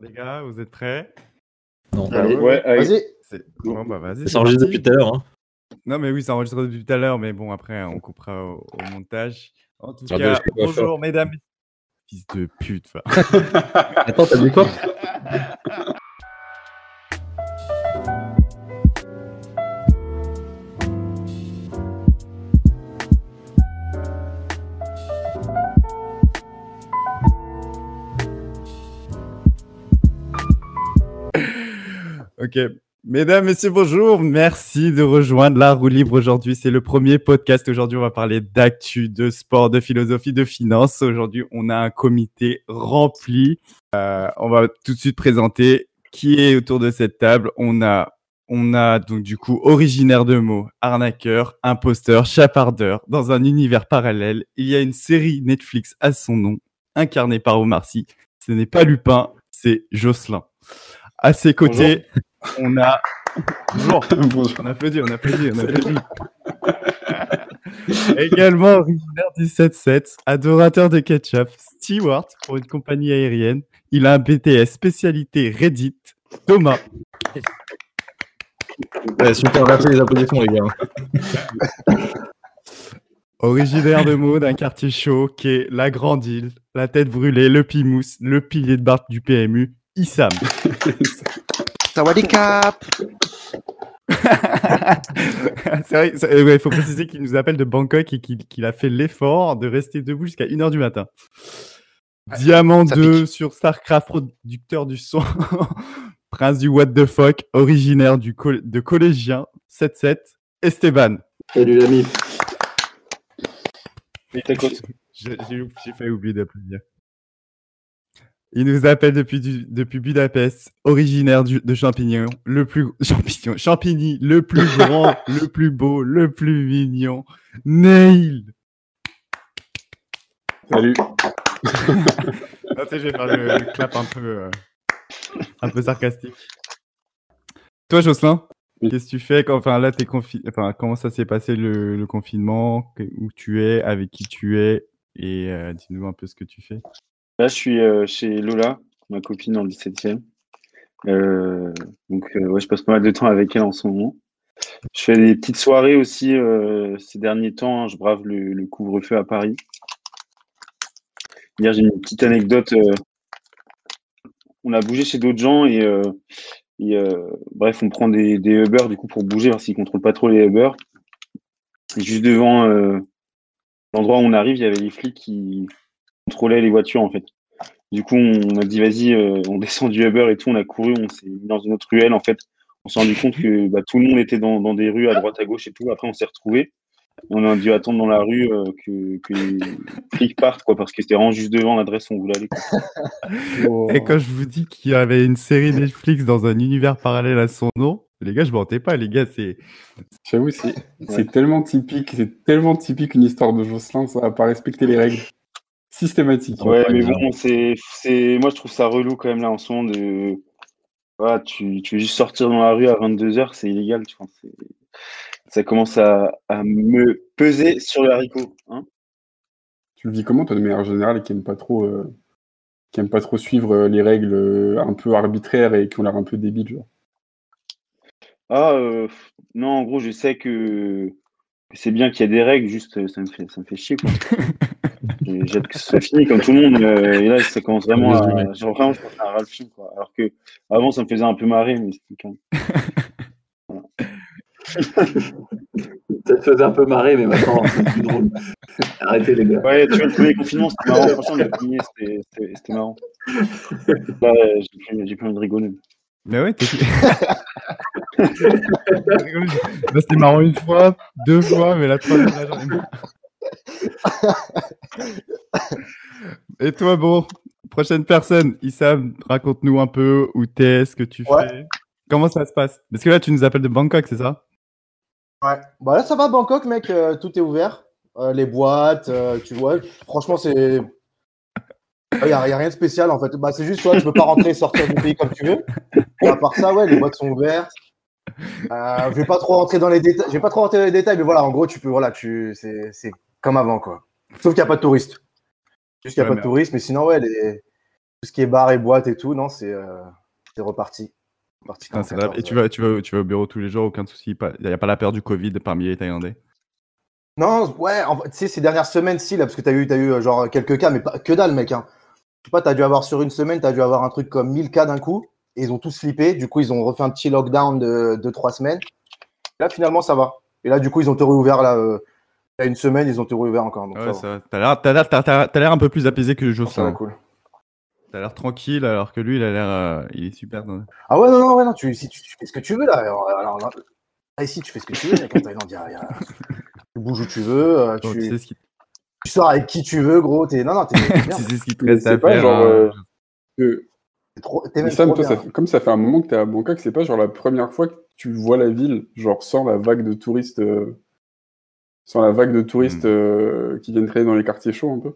les gars, vous êtes prêts? Non. Allez, Ouais, allez. Vas-y. C'est- Bon, bah vas-y. Ça s'enregistre depuis tout à l'heure. Hein. Non, mais oui, ça enregistre depuis tout à l'heure, mais bon, après, on coupera au, au montage. En tout Ah cas, bonjour, mesdames. Fils de pute. Attends, t'as dit quoi? Ok. Mesdames, messieurs, bonjour. Merci de rejoindre la roue libre aujourd'hui. C'est le premier podcast. Aujourd'hui, on va parler d'actu, de sport, de philosophie, de finance. Aujourd'hui, on a un comité rempli. Euh, on va tout de suite présenter qui est autour de cette table. On a, on a donc du coup originaire de mots, arnaqueur, imposteur, chapardeur. Dans un univers parallèle, il y a une série Netflix à son nom, incarnée par Omar Sy. Ce n'est pas Lupin, c'est Jocelyn. À ses côtés, on a. Bonjour. Bonjour. On applaudit, on applaudit, on applaudit. Également originaire du 7-7, adorateur de ketchup, steward pour une compagnie aérienne. Il a un BTS spécialité Reddit. Thomas. Ouais, Super, merci les applaudissements, les gars. Originaire de Meaux, d'un quartier chaud qui est la Grande Île, la tête brûlée, le pimousse, le pilier de barque du PMU, Issam. Sawadikap. c'est vrai, ouais, il faut préciser qu'il nous appelle de Bangkok et qu'il a fait l'effort de rester debout jusqu'à 1h du matin. Diamant ça 2 sur StarCraft, producteur du son. Prince du What the fuck, originaire du de collégien 7-7, Esteban. Salut l'ami. J'ai failli oublier d'applaudir. Il nous appelle depuis, du- depuis Budapest, originaire du- de Champignon, le plus Champignon, Champigny, le plus grand, le plus beau, le plus mignon, Neil. Salut. Ah, je vais faire le, le clap un peu, euh, un peu sarcastique. Toi, Jocelyn, Oui. qu'est-ce que tu fais quand, enfin, là, confi- enfin, comment ça s'est passé le, le confinement, où tu es, avec qui tu es, et euh, dis-nous un peu ce que tu fais. Là, je suis euh, chez Lola, ma copine le 17e. Euh, donc, euh, ouais, je passe pas mal de temps avec elle en ce moment. Je fais des petites soirées aussi ces derniers temps. hein, je brave le, couvre-feu à Paris. Hier, j'ai une petite anecdote. on a bougé chez d'autres gens et, bref, on prend des, des Uber du coup pour bouger parce qu'ils contrôlent pas trop les Uber. Juste devant l'endroit où on arrive, il y avait les flics qui contrôlaient les voitures en fait. Du coup, on a dit vas-y, euh, on descend du Uber et tout, on a couru, on s'est mis dans une autre ruelle en fait. On s'est rendu compte que bah, tout le monde était dans, dans des rues à droite à gauche et tout. Après, on s'est retrouvés. On a dû attendre dans la rue euh, que, que les flics partent quoi, parce que c'était vraiment juste devant l'adresse où on voulait aller. quoi. Et quand je vous dis qu'il y avait une série Netflix dans un univers parallèle à son nom, les gars, je mentais pas, les gars, c'est. J'avoue, c'est c'est tellement typique, c'est tellement typique une histoire de Jocelyn, ça va pas respecter les règles. Systématique. Ouais, mais bon, c'est, c'est, moi je trouve ça relou quand même là en ce moment de, voilà, tu, tu veux juste sortir dans la rue à 22h, c'est illégal, tu vois. Ça commence à, à me peser sur le haricot. Hein Tu le vis comment, toi, de manière générale, qui aime pas trop, euh, qui aime pas trop suivre euh, les règles euh, un peu arbitraires et qui ont l'air un peu débiles, genre? ah, euh, non, en gros, je sais que c'est bien qu'il y ait des règles, juste euh, ça me fait, ça me fait chier quoi. J'ai que ce soit fini comme tout le monde, euh, et là ça commence vraiment à, genre vraiment, je pense à un ras le film, quoi. Alors que avant ça me faisait un peu marrer, mais c'était quand même. Ça te faisait un peu marrer, mais maintenant, c'est plus drôle. Arrêtez, les gars. Ouais, tu vois, le premier confinement, c'était marrant. Franchement, le premier, c'était- marrant. Là, j'ai plus, j'ai plus envie de rigoler. Mais ouais, t'es. C'était marrant une fois, deux fois, mais la troisième, là, j'en ai marre. Et toi, bon, prochaine personne, Issam, raconte-nous un peu où t'es, ce que tu Ouais. fais. Comment ça se passe? Parce que là, tu nous appelles de Bangkok, c'est ça? Ouais. Bah là, ça va, Bangkok, mec. euh, tout est ouvert. Euh, les boîtes, euh, tu vois. Franchement, c'est. Il n'y a, rien de spécial en fait. Bah, c'est juste, toi, tu peux pas rentrer et sortir du pays comme tu veux. Et à part ça, ouais, les boîtes sont ouvertes. Euh, je vais pas trop rentrer dans les détails. Je vais pas trop rentrer dans les détails, mais voilà, en gros, tu peux, voilà, tu, c'est, comme avant, quoi. Sauf qu'il n'y a pas de touristes. Juste qu'il n'y a Ouais, pas de touristes, mais sinon, ouais, les, ce qui est bar et boîte et tout, non, c'est euh, c'est reparti. Reparti Putain. 14, Et tu vas, tu, vas, tu vas au bureau tous les jours, aucun souci. Il n'y a pas la peur du Covid parmi les Thaïlandais? Non, ouais, en fait, tu sais, ces dernières semaines, si, là, parce que t'as eu, t'as eu euh, genre quelques cas, mais pas que dalle, mec. Hein. Sais pas, t'as dû avoir sur une semaine, t'as dû avoir un truc comme 1000 cas d'un coup, et ils ont tous flippé. Du coup, ils ont refait un petit lockdown de, de 3 semaines. Là, finalement, ça va. Et là, du coup, ils ont tout réouvert, là, euh, il y a une semaine, ils ont tout réouvert encore. Donc Ouais, ça, ça va. T'as l'air, t'as t'as- t'as- t'as un peu plus apaisé que Ça Jocelyn. cool. T'as l'air tranquille, alors que lui, il a l'air, euh, il est super. Ah ouais, non, non, ouais, non, tu, si, tu, tu fais ce que tu veux, là. Alors, alors, là, ah, ici, tu fais ce que tu veux, il y a- tu bouges où tu veux, euh, tu, tu sais ce qui, tu sors avec qui tu veux, gros. T'es... Non, non, t'es, t'es bien, tu sais ce qui te reste c'est à pas faire. genre, hein. euh, que- t'es trop, t'es même trop toi, bien. ça fait- comme ça fait un moment que tu es à Bangkok, c'est pas genre la première fois que tu vois la ville, genre sans la vague de touristes, euh, sans la vague de touristes Hmm. euh, qui viennent traîner dans les quartiers chauds un peu.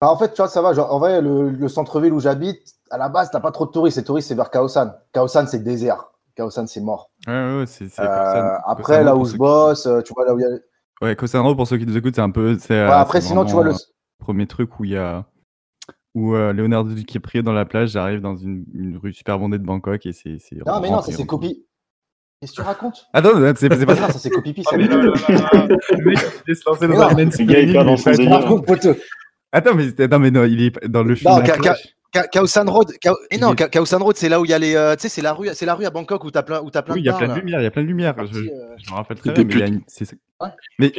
Ah, en fait, tu vois, ça va. Genre, en vrai, le, le centre-ville où j'habite, à la base, t'as pas trop de touristes. Les touristes, c'est vers Kaosan. Kaosan, c'est désert. Kaosan, c'est mort. Ouais, ouais, ouais, c'est, c'est Euh, Koh-San- après, là où je bosse, tu vois, là où il y a. Ouais, Koh San Ro, pour ceux qui nous écoutent, c'est un peu. C'est, Ouais, euh, après, c'est sinon, tu vois, le. euh, premier truc où il y a. Où euh, Leonardo DiCaprio dans la plage, j'arrive dans une, une rue super bondée de Bangkok et c'est. c'est Non, mais non, c'est rempli. copie. Qu'est-ce que tu racontes Attends, c'est, c'est pas Non, ça. ça, c'est copie ça. Oh là là là là. Le mec, il se lancer dans Mais un non. Gars, il mais Attends, mais, non, mais non, il est dans le film. Non, Ka- Plage. Ka- Kaosan Road. Et Il non, Kaosan Road, c'est là où il y a les. euh, tu sais, c'est la rue, c'est la rue à Bangkok où t'as plein, où t'as plein Oui, il de y a plein de lumière, il y a plein de lumière. Je, euh, je me rappelle très bien, mais il y a une- c'est- des,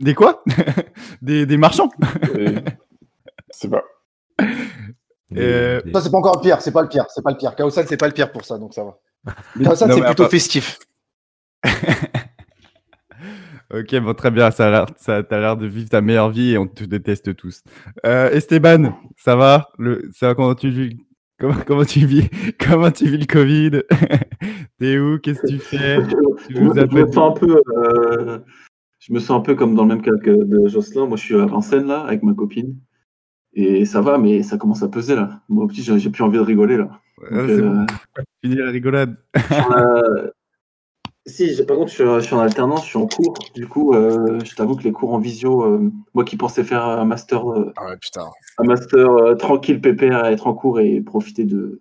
des quoi des, des marchands? Et... c'est pas. Euh, Ça, c'est pas encore le pire. C'est pas le pire. C'est pas le pire. Kaosan, c'est pas le pire pour ça, donc ça va. Kaosan, c'est plutôt festif. Ok, bon, très bien, ça a l'air, ça, t'as l'air de vivre ta meilleure vie et on te déteste tous. Euh, Esteban, ça va? Le, ça va, comment tu vis? Comment, comment tu vis Comment tu vis le Covid? T'es où? Qu'est-ce que tu fais? Tu Je me, je me appelles sens un peu, euh, je me sens un peu comme dans le même cas que de Jocelyn. Moi, je suis à Vincennes là avec ma copine et ça va, mais ça commence à peser là. Moi, petit, j'ai plus envie de rigoler là. Donc, euh, bon, fini la rigolade. euh, si, j'ai- par contre, je suis, je suis en alternance, je suis en cours. Du coup, euh, je t'avoue que les cours en visio, euh, moi qui pensais faire un master, euh, Ah ouais, putain. un master euh, tranquille, pépère, être en cours et profiter de,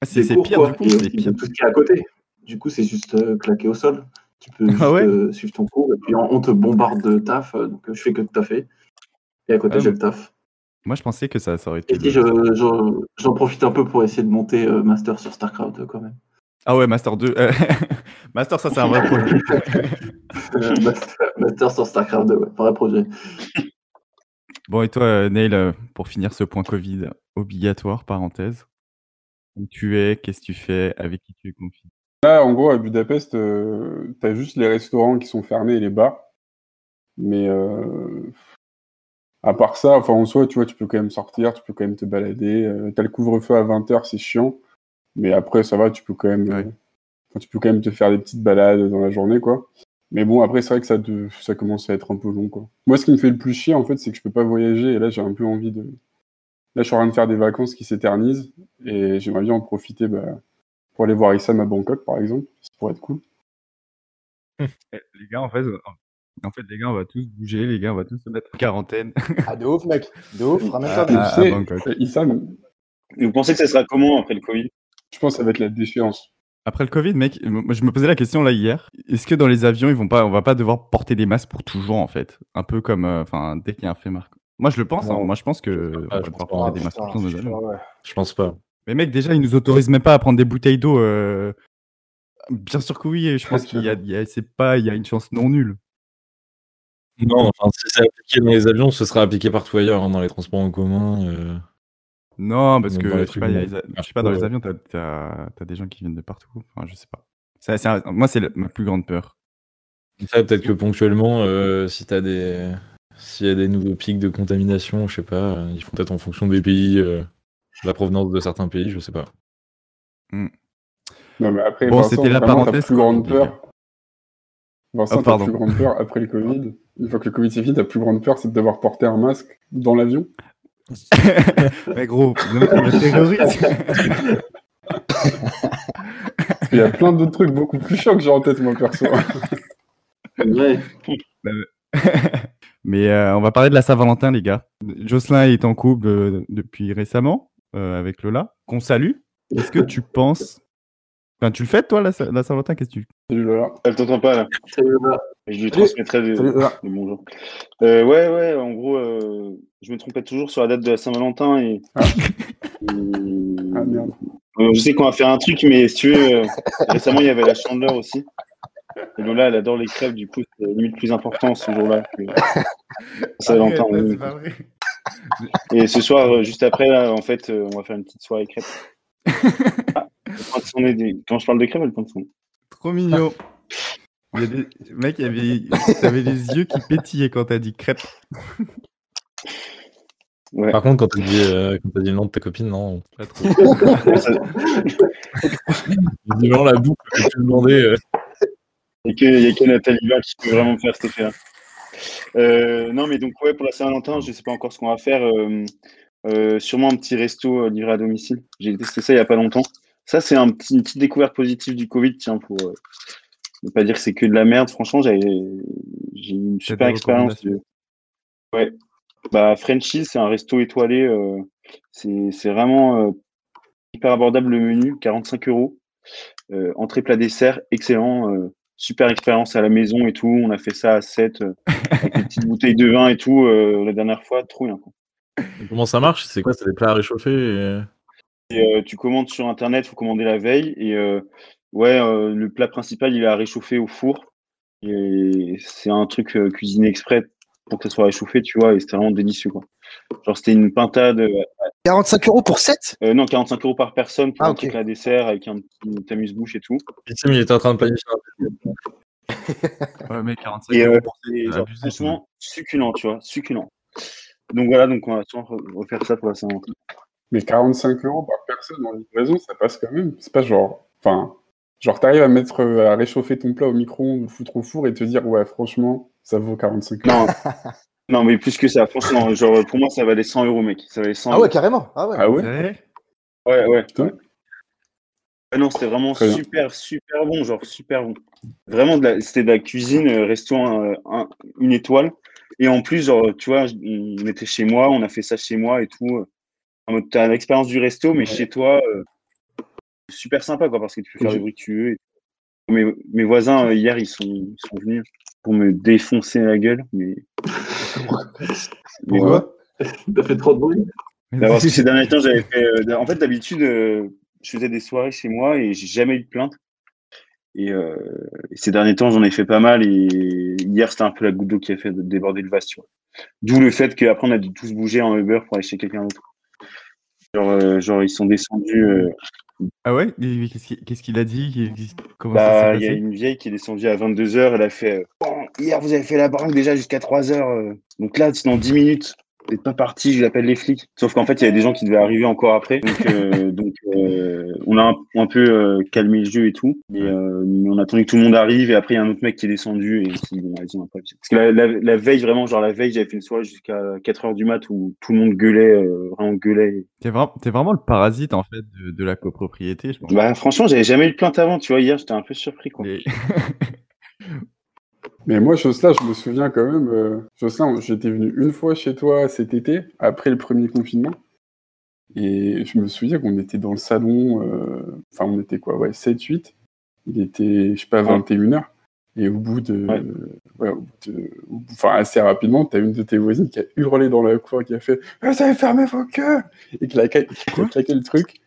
Ah, c'est, des c'est cours, pire quoi, du coup, et c'est aussi pire. de tout ce qui est à côté. Du coup, c'est juste euh, claqué au sol. Tu peux juste Ah ouais? euh, suivre ton cours et puis on, on te bombarde de taf. euh, donc, je fais que de taffer. Et à côté, Ah, j'ai le taf. Moi, je pensais que ça, ça aurait été. Et si je- je- j'en profite un peu pour essayer de monter euh, master sur StarCraft quand même. Ah ouais, Master 2. euh, Master, ça, c'est un vrai projet. Euh, master, master sur StarCraft 2, ouais, vrai projet. Bon, et toi, euh, Neil, pour finir ce point Covid obligatoire, parenthèse, où tu es, qu'est-ce que tu fais, avec qui tu es confiné Là, en gros, à Budapest, euh, t'as juste les restaurants qui sont fermés et les bars. Mais euh, à part ça, enfin, en soi, tu vois, tu peux quand même sortir, tu peux quand même te balader. Euh, t'as le couvre-feu à 20h, c'est chiant. Mais après, ça va, tu peux quand même, Ouais. euh, tu peux quand même te faire des petites balades dans la journée, quoi. Mais bon, après, c'est vrai que ça, ça commence à être un peu long, quoi. Moi, ce qui me fait le plus chier, en fait, c'est que je peux pas voyager. Et là, j'ai un peu envie de. Là, je suis en train de faire des vacances qui s'éternisent. Et j'aimerais bien en profiter bah, pour aller voir Issam à Bangkok, par exemple. Ça pourrait être cool. Eh, Les gars, en fait, euh, en fait, les gars, on va tous bouger, les gars, on va tous se mettre en quarantaine. Ah, de ouf, mec. De ouf. Ramène-toi Ah, ah, euh, vous pensez que ça sera comment après le Covid? Je pense que ça va être la déchéance. Après le Covid, mec, je me posais la question là hier. Est-ce que dans les avions, ils vont pas, on va pas devoir porter des masques pour toujours, en fait? Un peu comme, euh, enfin, dès qu'il y a un fait marque. Moi, je le pense. hein. Moi, je pense que on va je devoir pense porter Ah, des masques putain, ouais. Je pense pas. Mais mec, déjà, ils nous autorisent même pas à prendre des bouteilles d'eau. euh, Bien sûr que oui. Je pense qu'il y a, il y a- c'est pas, il y a une chance non nulle. Non, enfin, si c'est appliqué dans les avions, ce sera appliqué partout ailleurs, hein, dans les transports en commun. euh. Non, parce que dans les je sais pas, il y a de- les a- je sais pas, dans les avions, t'as, t'as, t'as des gens qui viennent de partout. Enfin, je sais pas. Ça- c'est un- moi, c'est ma plus grande peur. Ça, peut-être que ponctuellement, euh, si t'as des. S'il y a des nouveaux pics de contamination, je sais pas, euh, ils font peut-être en fonction des pays, euh, la provenance de certains pays, je sais pas. Non, mais après, Bon, Vincent, c'était la vraiment, parenthèse plus grande Covid, les peur. Vincent, Oh, ta pardon. plus grande peur après le Covid. Une fois que le Covid c'est fini, ta plus grande peur, c'est de devoir porter un masque dans l'avion. Mais gros, le il y a plein d'autres trucs beaucoup plus chiants que j'ai en tête, moi, perso. Ouais. Mais euh, on va parler de la Saint-Valentin, les gars. Jocelyn est en couple euh, depuis récemment euh, avec Lola, qu'on salue. Est-ce que tu penses. Enfin, tu le fais, toi, la, la Saint-Valentin? Qu'est-ce que tu. Salut Lola. Elle t'entend pas là. Salut, Lola. Je lui transmettrai des, des bonjours. Euh, ouais, ouais, en gros, euh, je me trompais toujours sur la date de la Saint-Valentin et. Ah. et- Ah merde. Euh, je sais qu'on va faire un truc, mais si tu veux, récemment il y avait la chandeleur aussi. Et Lola, elle adore les crêpes, du coup, c'est limite plus important ce jour-là que Saint-Valentin. C'est pas vrai. Et ce soir, juste après, là, en fait, on va faire une petite soirée crêpes. Ah, Quand je parle de crêpes, elle pointe son. Trop mignon. Il y a des... Mec, il y avait... t'avais les yeux qui pétillaient quand t'as dit crêpe. Ouais. Par contre, quand t'as dit, euh, quand t'as dit le nom de ta copine, non, pas trop. Vraiment la boucle que tu demandais. euh. Il n'y a, que Nathalie Bach qui peut vraiment me faire cet effet-là. Euh, non, mais donc, ouais, pour la Saint-Valentin, je ne sais pas encore ce qu'on va faire. euh, euh, sûrement un petit resto euh, livré à domicile. J'ai testé ça il n'y a pas longtemps. Ça, c'est un petit, une petite découverte positive du Covid, tiens, pour euh, ne pas dire que c'est que de la merde. Franchement, j'ai eu une super expérience. de- Ouais. Bah, Frenchy, c'est un resto étoilé. euh, c'est c'est vraiment euh, hyper abordable le menu, 45 euros. Euh, entrée plat dessert, excellent. euh, super expérience à la maison et tout. On a fait ça à 7 euh, avec des petites bouteilles de vin et tout euh, la dernière fois. Trop bien. quoi. Et Comment ça marche? C'est quoi? C'est des plats à réchauffer et- Et, euh, tu commandes sur internet, faut commander la veille. Et euh, ouais, euh, le plat principal, il est à réchauffer au four. Et c'est un truc euh, cuisiné exprès pour que ça soit réchauffé, tu vois. Et c'était vraiment délicieux, quoi. Genre, c'était une pintade. euh, 45 euros pour 7 euh, non, 45 euros par personne pour Ah, un ok. truc à dessert avec un petit amuse-bouche et tout. Tim, il était en train de planifier un Ouais, mais 45 Et, euh, euros pour et c'est genre, abusé, franchement, succulent, tu vois, succulent. Donc voilà, donc on va sûrement re- refaire ça pour la Saint-Valentin. Mais 45 euros par personne en livraison, ça passe quand même. C'est pas genre. Enfin, genre, t'arrives à mettre euh, à réchauffer ton plat au micro-ondes, le foutre au four et te dire, ouais, franchement, ça vaut 45 euros. Non, non, mais plus que ça, franchement, genre pour moi, ça valait 100 euros, mec. Ça valait 100 Ah euros. ouais, carrément. Ah ouais. Ah ouais Ouais, ouais. Putain. Ah non, c'était vraiment Très bien. super, super bon, genre super bon. Vraiment, c'était de la cuisine, euh, restaurant, euh, un- une étoile. Et en plus, genre, tu vois, on était chez moi, on a fait ça chez moi et tout. En mode, t'as l'expérience du resto, mais chez toi, euh, super sympa, quoi, parce que tu peux faire le bruit que tu veux. et- Mes, mes voisins, euh, hier, ils sont, ils sont venus pour me défoncer la gueule, mais. Pourquoi T'as fait trop de bruit? Bah, parce que ces derniers temps, j'avais fait. euh, en fait, d'habitude, euh, je faisais des soirées chez moi et j'ai jamais eu de plainte. Et, euh, et ces derniers temps, j'en ai fait pas mal. Et hier, c'était un peu la goutte d'eau qui a fait déborder le vase, tu vois. D'où le fait qu'après, on a dû tous bouger en Uber pour aller chez quelqu'un d'autre. Genre, euh, genre, ils sont descendus. Euh, Ah ouais? Qu'est-ce qu'il a dit? Comment bah, ça il y a une vieille qui est descendue à 22h. Elle a fait euh, Hier, vous avez fait la brinque déjà jusqu'à 3h. donc là, c'est dans 10 minutes. Vous pas parti, je l'appelle les flics. Sauf qu'en fait, il y avait des gens qui devaient arriver encore après. Donc, euh, donc euh, on a un, un peu euh, calmé le jeu et tout. Et, mais on a attendu que tout le monde arrive. Et après, il y a un autre mec qui est descendu. Et. Parce que la, la, la veille, vraiment, genre la veille, j'avais fait une soirée jusqu'à 4h du mat où tout le monde gueulait, vraiment gueulait. T'es vraiment, t'es vraiment le parasite en fait de, de la copropriété, je pense. Bah, franchement, j'avais jamais eu de plainte avant. Tu vois, hier, j'étais un peu surpris. Quoi. Mais moi, Jocelyn, je me souviens quand même. Euh, Jocelyn, j'étais venu une fois chez toi cet été, après le premier confinement. Et je me souviens qu'on était dans le salon. euh, Enfin, on était quoi Ouais, 7-8. Il était, je sais pas, 21h. Et au bout de. Ouais. ouais, au bout de- Enfin, assez rapidement, t'as une de tes voisines qui a hurlé dans la cour, qui a fait Vous avez fermé vos queues Et qui a, claqué le truc.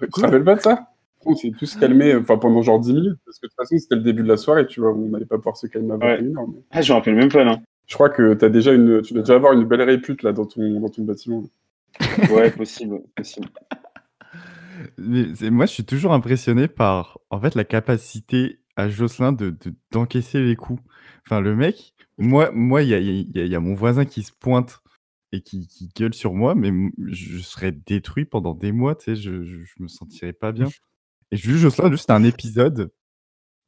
Tu te rappelles pas de ça? On s'est tous calmés enfin, pendant genre 10 minutes, parce que de toute façon, c'était le début de la soirée, tu vois, on n'allait pas pouvoir se calmer à Ouais. 21h. mais- Ah, je me rappelle même pas, là. Je crois que t'as déjà une, tu dois déjà avoir une belle répute là dans ton, dans ton bâtiment. Ouais, possible, possible. Mais moi, je suis toujours impressionné par en fait la capacité à Jocelyn de de- d'encaisser les coups. Enfin, le mec, moi, moi, il y a, il y a- y a mon voisin qui se pointe et qui, qui gueule sur moi, mais je serais détruit pendant des mois, tu sais, je, je, je me sentirais pas bien. Et juste Jocelyn, juste un épisode,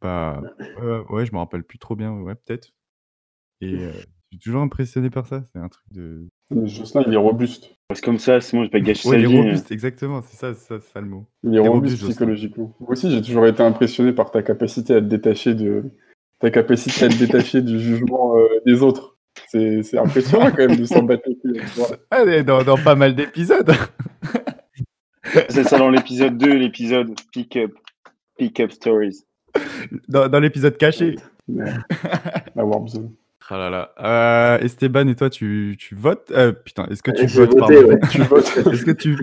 bah ouais, ouais, je me rappelle plus trop bien, ouais, peut-être. Et euh, je suis toujours impressionné par ça, c'est un truc de. Jocelyn, il est robuste. Parce que comme ça, sinon, je vais pas gâcher Ouais, sa il est euh. robuste, exactement, c'est ça, c'est ça, c'est ça le mot. Il est robuste psychologiquement. Moi aussi, j'ai toujours été impressionné par ta capacité à te détacher de, ta capacité à te détacher du jugement euh, des autres. C'est c'est impressionnant quand même de s'en battre. Allez, dans, dans pas mal d'épisodes. C'est ça dans l'épisode 2, l'épisode Pick Up. Pick Up Stories. Dans, dans l'épisode caché. Ouais. La Warp Zone. Ah là là. Euh, Esteban, et toi, tu, tu votes? Euh, Putain, est-ce que tu votes voté, ouais. Tu votes. Est-ce que tu.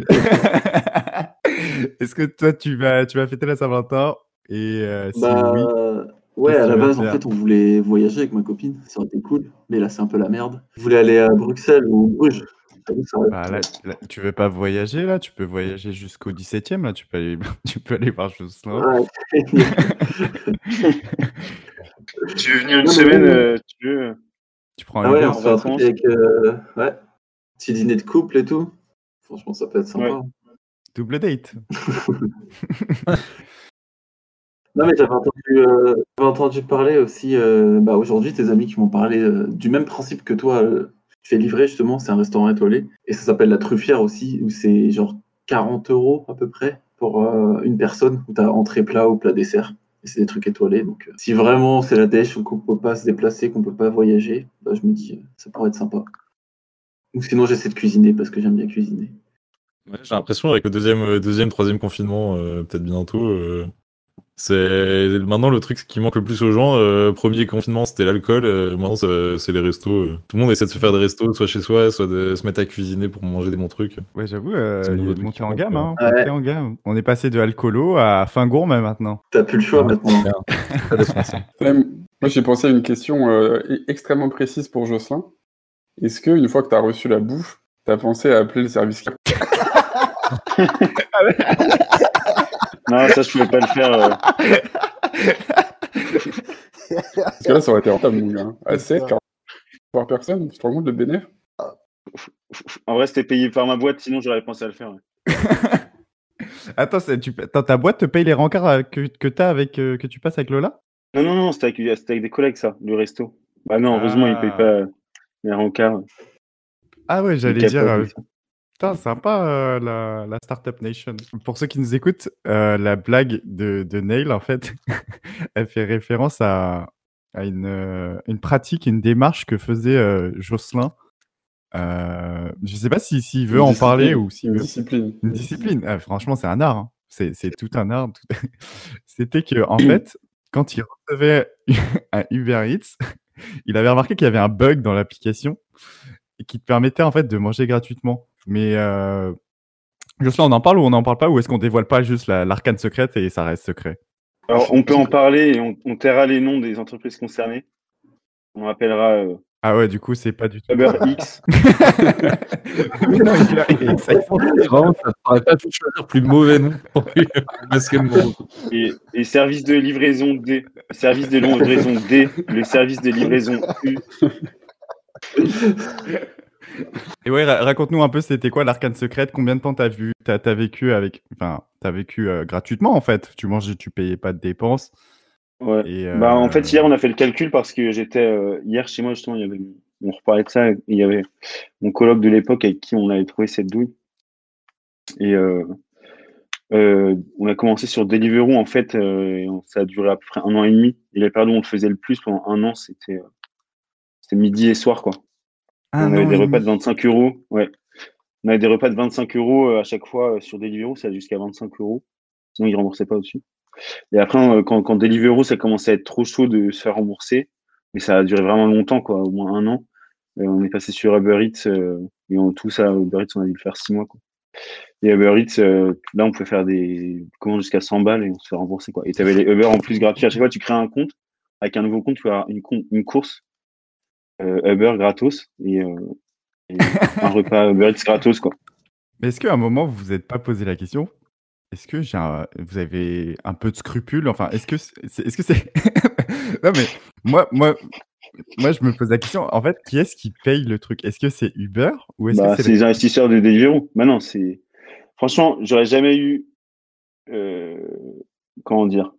Est-ce que toi, tu vas, tu vas fêter la Saint-Valentin? Et euh, si Bah, oui. ouais, à la base, en fait, on voulait voyager avec ma copine. Ça aurait été cool. Mais là, c'est un peu la merde. Je voulais aller à Bruxelles ou Bruges. Bah, là, là, tu veux pas voyager là? Tu peux voyager jusqu'au 17 e là Tu peux aller, tu peux aller voir Jocelyn. Ouais. Tu veux venir une Non, semaine euh, tu veux? Tu prends Ah un ouais, on truc vacances. avec. Euh... Ouais. Petit dîner de couple et tout. Franchement, ça peut être sympa. Ouais. Double date. Non, mais j'avais entendu, euh, j'avais entendu parler aussi, euh, bah, aujourd'hui, tes amis qui m'ont parlé euh, du même principe que toi. euh, tu fais livrer, justement, c'est un restaurant étoilé. Et ça s'appelle La Truffière aussi, où c'est genre 40 euros à peu près pour euh, une personne, où tu as entrée plat ou plat dessert. Et c'est des trucs étoilés. Donc, euh, si vraiment c'est la dèche ou qu'on peut pas se déplacer, qu'on peut pas voyager, bah, je me dis, euh, ça pourrait être sympa. Ou sinon, j'essaie de cuisiner parce que j'aime bien cuisiner. J'ai l'impression avec le deuxième, deuxième troisième confinement, peut-être bientôt, c'est maintenant le truc qui manque le plus aux gens. euh, premier confinement, c'était l'alcool. euh, maintenant, c'est les restos. euh. Tout le monde essaie de se faire des restos, soit chez soi, soit de se mettre à cuisiner pour manger des bons trucs. Ouais, j'avoue, euh, il y a nouveau de truc monter en gamme. Hein, Ouais. en gamme. On est passé de alcoolo à fin gourmet maintenant. T'as plus le choix Ouais. maintenant. Moi, j'ai pensé à une question euh, e- extrêmement précise pour Jocelyn. Est-ce que une fois que tu as reçu la bouffe, tu as pensé à appeler le service client? Non, ça, je pouvais pas le faire. euh. Parce que là, ça aurait été rentable, mon gars. hein. À 7, 40 par personne, tu te rends compte le bénéfice En vrai, c'était payé par ma boîte, sinon j'aurais pensé à le faire. ouais. Attends, tu, ta, ta boîte te paye les rencarts euh, que, que, t'as avec, euh, que tu passes avec Lola? Non, non, non, c'était avec, des collègues, ça, le resto. Bah non, heureusement, ils Ah. payent pas les rencarts. Ah ouais, j'allais dire. Putain, sympa euh, la, la Startup Nation. Pour ceux qui nous écoutent, euh, la blague de, de Neil, en fait, elle fait référence à, à une, euh, une pratique, une démarche que faisait Jocelyn. Je sais pas s'il si, s'il veut en parler ou s'il Une discipline. Une discipline. Ah, franchement, c'est un art. hein. C'est c'est tout un art. tout- C'était que, en fait, quand il recevait un Uber Eats, il avait remarqué qu'il y avait un bug dans l'application qui te permettait en fait de manger gratuitement. Mais euh... Jocelyn, on en parle ou on n'en parle pas ou est-ce qu'on dévoile pas juste la- l'arcane secrète et ça reste secret? Alors, on peut en parler et on, on taira les noms des entreprises concernées. On appellera euh, Ah ouais, du coup, c'est pas du tout. Uber X. Vraiment, ça pourrait pas choisir plus mauvais nom et, et service de livraison D. Service de livraison D. Le service de livraison U. Et ouais, ra- raconte-nous un peu, c'était quoi l'arcane secrète? Combien de temps t'as vu T'as as vécu avec, enfin, t'as vécu euh, gratuitement en fait? Tu manges, tu payais pas de dépenses. Ouais. Et, Bah, en euh, fait, hier, on a fait le calcul parce que j'étais euh, hier chez moi, justement, il y avait, on reparlait de ça, il y avait mon coloc de l'époque avec qui on avait trouvé cette douille. Et euh, euh, on a commencé sur Deliveroo, en fait, euh, et ça a duré à peu près un an et demi. Et la période où on le faisait le plus pendant un an, c'était euh, c'était midi et soir, quoi. Un on avait an des repas de demi. 25 euros, ouais. On avait des repas de 25 euros euh, à chaque fois euh, sur Deliveroo, ça jusqu'à 25 euros. Sinon, ils remboursaient pas au-dessus. Et après, euh, quand, quand Deliveroo, ça commençait à être trop chaud de se faire rembourser, mais ça a duré vraiment longtemps, quoi, au moins un an. Euh, on est passé sur Uber Eats, euh, et en tout ça, Uber Eats, on a dû le faire six mois, quoi. Et Uber Eats, euh, là, on pouvait faire des commandes jusqu'à 100 balles et on se fait rembourser, quoi. Et tu avais les Uber en plus gratuits. À chaque fois, tu crées un compte. Avec un nouveau compte, tu peux avoir une, course Uber gratos et, euh, et un repas Uber Eats gratos, quoi. Mais est-ce qu'à un moment vous vous êtes pas posé la question Est-ce que j'ai un- vous avez un peu de scrupule Enfin, est-ce que c'est, est-ce que c'est Non mais moi, moi, moi, je me pose la question. En fait, qui est-ce qui paye le truc? Est-ce que c'est Uber ou est-ce Bah, que c'est c'est les investisseurs de Deliveroo. Bah non, c'est. Franchement, j'aurais jamais eu. euh, Comment dire?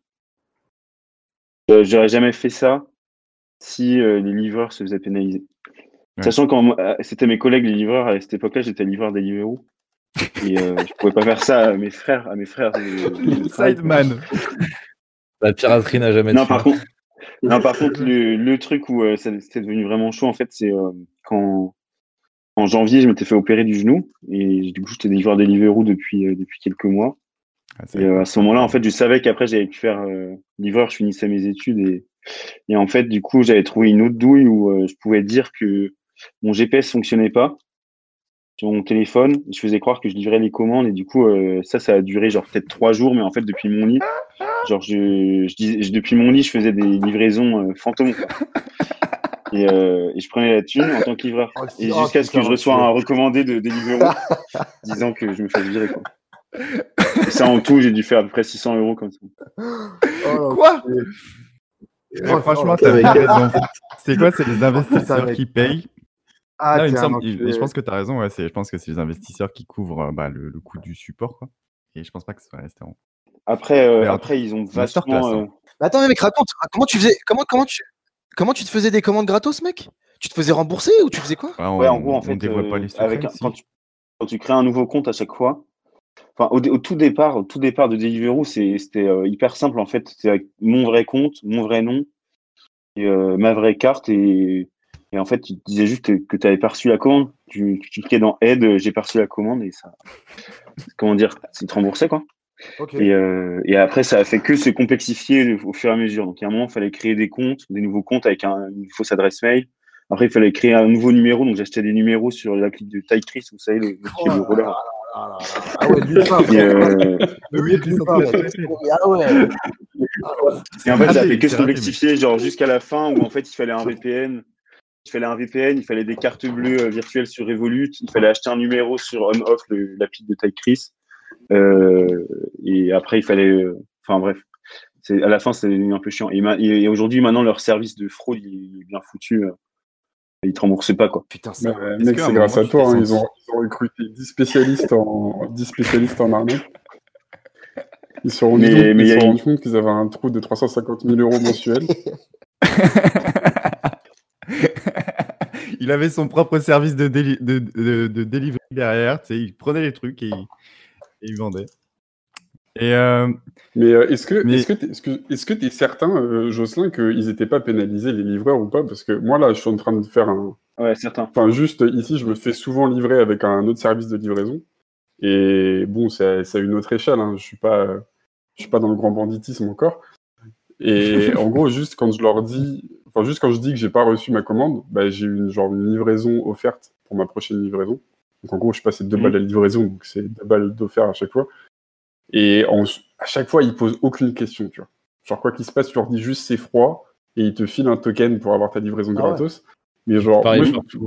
Euh, J'aurais jamais fait ça si euh, les livreurs se faisaient pénaliser. Ouais. Sachant que c'était mes collègues les livreurs à cette époque-là, j'étais livreur Deliveroo. Et euh, je pouvais pas faire ça à mes frères, à mes frères. Sideman la piraterie n'a jamais Non, par contre, Non, par contre, le, le truc où euh, ça- c'était devenu vraiment chaud, en fait, c'est euh, quand en janvier, je m'étais fait opérer du genou et du coup, j'étais livreur Deliveroo depuis, euh, depuis quelques mois. Ah, Et euh, à ce moment-là, en fait, je savais qu'après, j'allais pu faire euh, livreur, je finissais mes études et, et en fait, du coup, j'avais trouvé une autre douille où euh, je pouvais dire que mon GPS fonctionnait pas sur mon téléphone. Je faisais croire que je livrais les commandes et du coup, euh, ça, ça a duré genre peut-être trois jours, mais en fait, depuis mon lit, genre, je, je disais, je- depuis mon lit, je faisais des livraisons euh, fantômes. quoi. Et, euh, et je prenais la thune en tant que livreur. Oh, Et oh, jusqu'à ce que je reçois un recommandé de Deliveroo disant que je me fasse virer. Quoi. Et ça, en tout, j'ai dû faire à peu près 600 euros comme ça. Oh, Quoi? Franchement, bien raison. C'est quoi C'est les investisseurs qui payent? Ah, Non, il me semble- je pense que tu as raison. Ouais, c'est- je pense que c'est les investisseurs qui couvrent euh, bah, le, le coût du support. Quoi. Et je pense pas que ce soit restaurant. Après, euh, après ils ont vachement. hein. euh, Mais attends, mec, raconte. Comment tu faisais comment, comment, tu, comment tu te faisais des commandes gratos, mec? Tu te faisais rembourser ou tu faisais quoi? Ouais, on, Ouais, en gros, en on fait, dévoile pas euh, les secrets. avec si. quand, tu, quand tu crées un nouveau compte à chaque fois, enfin, au, au tout départ, au tout départ de Deliveroo, c'est- c'était euh, hyper simple en fait. C'était avec mon vrai compte, mon vrai nom et euh, ma vraie carte et, et en fait, tu disais juste que tu avais pas reçu la commande. Tu, tu cliquais dans aide, j'ai pas reçu la commande et ça, comment dire, c'est te rembourser quoi. Et, euh, et après, ça a fait que se complexifier au fur et à mesure. Donc, à un moment, il fallait créer des comptes, des nouveaux comptes avec un- une fausse adresse mail. Après, il fallait créer un nouveau numéro. Donc, j'achetais des numéros sur l'appli de Tychris, vous savez, le, le Oh le roller. Là là là là. Ah ouais, du pain. Pain, mec. Ah ouais. et en fait, Ah, ça a mais fait que se complexifier, genre jusqu'à la fin où en fait, il fallait un VPN. Il fallait un VPN, il fallait des cartes bleues euh, virtuelles sur Revolut, il fallait acheter un numéro sur on-off, le- l'appli de Tychris. Euh, et après, il fallait. euh, Enfin, bref. À la fin, c'est devenu un peu chiant. Et, ma- et- et aujourd'hui, maintenant, leur service de fraude, il est bien foutu. Euh, Ils te remboursent pas, quoi. Putain. Bah, c'est grâce moment, à toi. hein, ils, ont, senti- ils ont recruté 10 spécialistes en, 10 spécialistes en arnaque. Ils se sont rendus Mais- compte, qu'ils avaient un trou de 350 000 euros mensuels. il avait son propre service de, déli- de, de, de delivery derrière. Tu sais, il prenait les trucs et il, et il vendait. Et euh, Mais euh, est-ce que Mais- est-ce que t'es est-ce que que t'es certain, euh, Jocelyn, qu'ils n'étaient pas pénalisés les livreurs ou pas? Parce que moi là, je suis en train de faire un. Ouais, certain. Enfin, juste ici, je me fais souvent livrer avec un autre service de livraison. Et bon, c'est c'est à une autre échelle. Hein. Je suis pas, je suis pas dans le grand banditisme encore. Et en gros, juste quand je leur dis, enfin juste quand je dis que j'ai pas reçu ma commande, bah, j'ai une genre une livraison offerte pour ma prochaine livraison. Donc en gros, je passe deux Mhm. balles à livraison, donc c'est deux balles d'offert à chaque fois. Et en- à chaque fois, ils posent aucune question, tu vois. Genre quoi qu'il se passe, tu leur dis juste c'est froid et ils te filent un token pour avoir ta livraison Ah ouais. gratos. Mais genre, Pareil, moi, je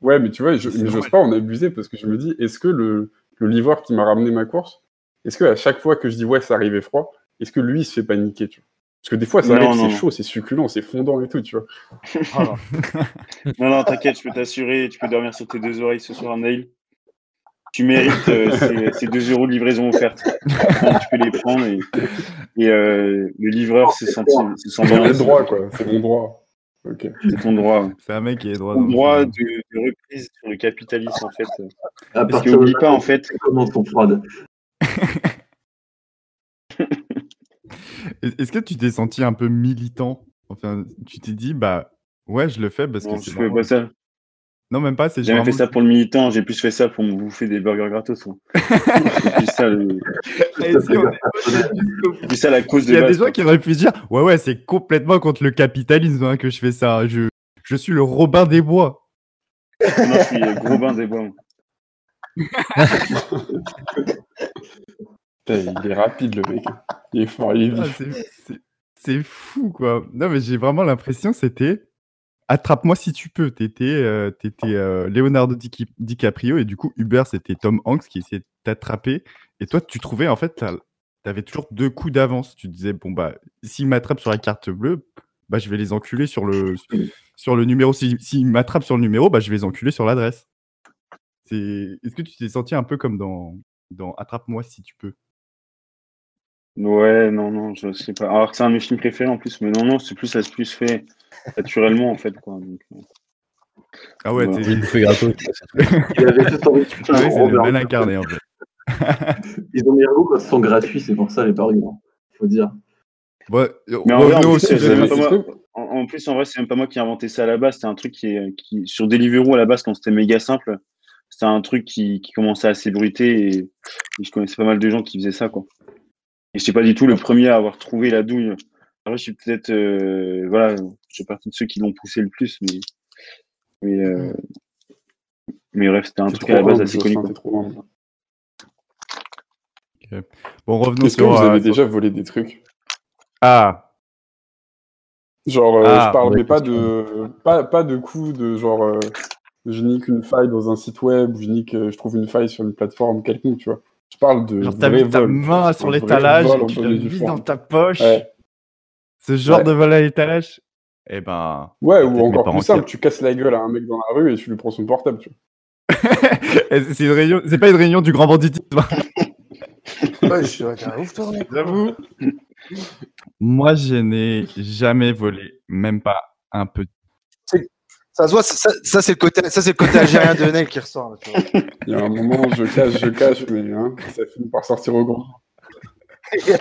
Ouais, mais tu vois, je, j'ose pas en abuser parce que je me dis, est-ce que le, le livreur qui m'a ramené ma course, est-ce que à chaque fois que je dis ouais, ça arrivait froid, est-ce que lui il se fait paniquer, tu vois? Parce que des fois, ça Non, arrive, c'est chaud, c'est succulent, c'est fondant et tout, tu vois. Ah, Non, non, t'inquiète, je peux t'assurer, tu peux dormir sur tes deux oreilles ce soir, Nail. Tu mérites euh, ces, ces deux euros de livraison offerte. Tu peux les prendre et, et euh, le livreur se sent, se bien. droit, quoi. C'est mon droit. Ok. C'est ton droit. c'est un mec qui est droit. Ton droit de, de reprise sur le capitalisme, en fait. À Parce que oublie pas, en fait, sont froides. Est- Est-ce que tu t'es senti un peu militant? Enfin, tu t'es dit, bah ouais, je le fais parce non, que c'est je fais pas ça. Non, même pas, c'est J'ai jamais fait ça pour le militant, j'ai plus fait ça pour me bouffer des burgers gratos. moi. C'est plus ça, le- est- plus ça la cause Il de y a base. des gens quoi. qui auraient pu dire Ouais, ouais, c'est complètement contre le capitalisme hein, que je fais ça. Je, je suis le Robin des Bois. Non, je suis gros bain des bois. Putain, il est rapide, le mec. Il est fort, il est Ah, vif. c'est- fou, quoi. Non, mais j'ai vraiment l'impression que c'était Attrape-moi si tu peux. T'étais euh, euh, Leonardo Di- DiCaprio et du coup, Uber, c'était Tom Hanks qui essayait de t'attraper. Et toi, tu trouvais, en fait, t'avais toujours deux coups d'avance. Tu disais Bon, bah, s'ils m'attrapent sur la carte bleue, bah, je vais les enculer sur le, sur le numéro. Si- S'ils m'attrapent sur le numéro, bah, je vais les enculer sur l'adresse. Est-ce que tu t'es senti un peu comme dans, dans Attrape-moi si tu peux? Ouais, non, non, je sais pas. Alors que c'est un de mes films préférés en plus, mais non, non, c'est plus, ça se plus fait naturellement en fait. Quoi. Donc, euh, Ah ouais, Ouais. t'es- Il fait gratos. Il avait juste envie de tuer Ah un ouais, c'est le Robert. mal incarné, en fait. Ils ont mis un goût quand ils sont gratuits, c'est pour ça les paris, il faut dire. Bon, Mais en vrai, plus, moi- en plus, en vrai, c'est même pas moi qui ai inventé ça à la base. C'était un truc qui, est, qui sur Deliveroo à la base, quand c'était méga simple, c'était un truc qui, qui commençait à s'ébruiter et, et je connaissais pas mal de gens qui faisaient ça, quoi. Et je suis pas du tout le premier à avoir trouvé la douille. Après, je suis peut-être, euh, voilà, je fais partie de ceux qui l'ont poussé le plus, mais, mais, euh, mais bref, c'était un truc à la base assez connu. Bon, revenons Est-ce que sur. vous euh, avez sur- déjà volé des trucs? Ah, Genre, euh, Ah, je parle ouais, mais pas de pas, pas de coups de genre euh, je nique une faille dans un site web, ou je nique, euh, je trouve une faille sur une plateforme quelconque, tu vois. Je parle de genre t'as mis ta vol, main sur l'étalage tu vises forme. dans ta poche. Ouais. Ce genre Ouais. de vol à l'étalage. Eh ben. Ouais, ou encore plus simple, tu casses la gueule à un mec dans la rue et tu lui prends son portable, tu vois. c'est une réunion. C'est pas une réunion du grand banditisme. Ouais, je suis ouais, t'es un ouf, toi, mec. J'avoue. Moi, je n'ai jamais volé, même pas un peu. Ça se voit, ça, ça, c'est le côté, ça c'est le côté algérien de Nel qui ressort. là, tu vois. Il y a un moment, je cache, je cache, mais hein, ça finit par sortir au grand.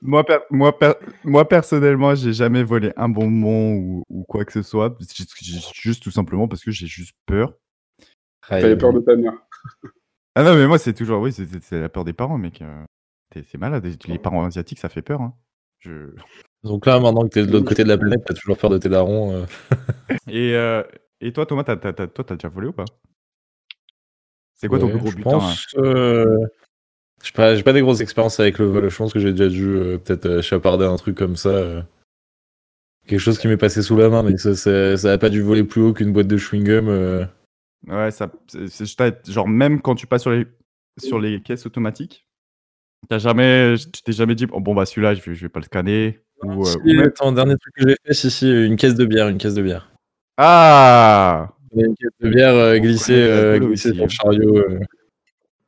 Moi, per- moi, per- moi personnellement, j'ai jamais volé un bonbon ou, ou quoi que ce soit. Juste, tout simplement parce que j'ai juste peur. T'avais peur de ta mère. Ah non, mais moi, c'est toujours, oui, c'est- la peur des parents, mec. euh, C'est malade. Les parents asiatiques, ça fait peur. Hein. Je... Donc là, maintenant que t'es de l'autre côté de la planète, t'as toujours peur de tes darons. euh. Et, euh, et toi, Thomas, t'as, t'as- t'as- toi, t'as déjà volé ou pas? C'est quoi ton Ouais, plus gros je butin hein pense, euh, J'ai pas, j'ai pas des grosses expériences avec le vol. Je pense que j'ai déjà dû euh, peut-être euh, chaparder un truc comme ça. euh. Quelque chose qui m'est passé sous la main, mais ça, ça, ça a pas dû voler plus haut qu'une boîte de chewing-gum. euh. Ouais, ça, c'est, genre même quand tu passes sur les, sur les caisses automatiques, t'as jamais, tu t'es jamais dit oh, bon bah celui-là je vais, je vais pas le scanner ou, euh, Si, ou même- attends, dernier truc que j'ai fait, si, si, une caisse de bière, une caisse de bière. ah Une caisse de bière euh, glissée, euh, glissée sur hein. le chariot. euh.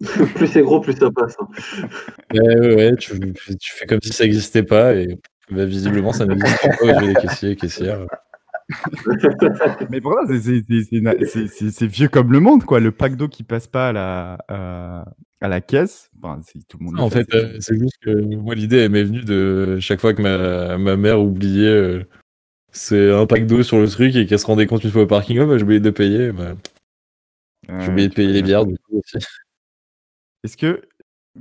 plus c'est gros, plus ça passe. hein. Ouais, ouais, tu, tu fais comme si ça n'existait pas et bah, visiblement ça n'existe pas. Ouais, j'ai des caissiers et caissières. mais pourtant c'est, vieux comme le monde quoi, le pack d'eau qui passe pas à la à, à la caisse, enfin, tout le monde. En fait, c'est- euh, c'est juste que moi l'idée elle m'est venue de chaque fois que ma, ma mère oubliait euh, c'est un pack d'eau sur le truc et qu'elle se rendait compte une fois au parking, oh, bah, j'ai oublié de payer. Bah, Ouais, j'ai oublié de payer les bières du coup aussi. Est-ce que,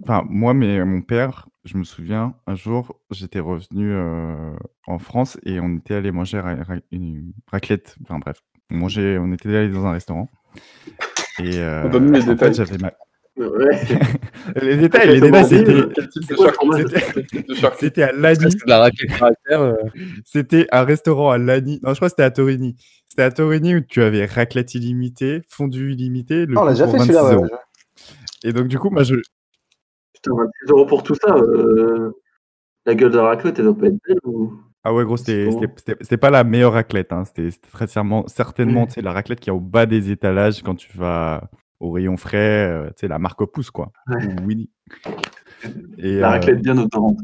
enfin, moi, mais mon père, je me souviens, un jour, j'étais revenu euh, en France et on était allé manger ra- ra- une raclette. Enfin bref, on mangeait, on était allé dans un restaurant. Et euh, Donne-nous les en fait, détails. j'avais ma... Ouais. les détails, les détails, moment c'était, à Lani. Euh. C'était un restaurant à Lani. Non, je crois que c'était à Torini. C'était à Torini où tu avais raclette illimité, fondue illimité, le Ah, on l'a déjà pour fait 26 celui-là, ouais. Et donc du coup, moi, je, Putain, 26 euros pour tout ça. euh, La gueule de la raclette, elle doit pas être belle ou? Ah ouais, gros, c'était pas la meilleure raclette. Hein. C'était très certainement, certainement la raclette qui est au bas des étalages quand tu vas au rayon frais, euh, tu sais, la marque pouce, quoi. Ouais. Ou Winnie. Et, La euh, raclette bien odorante.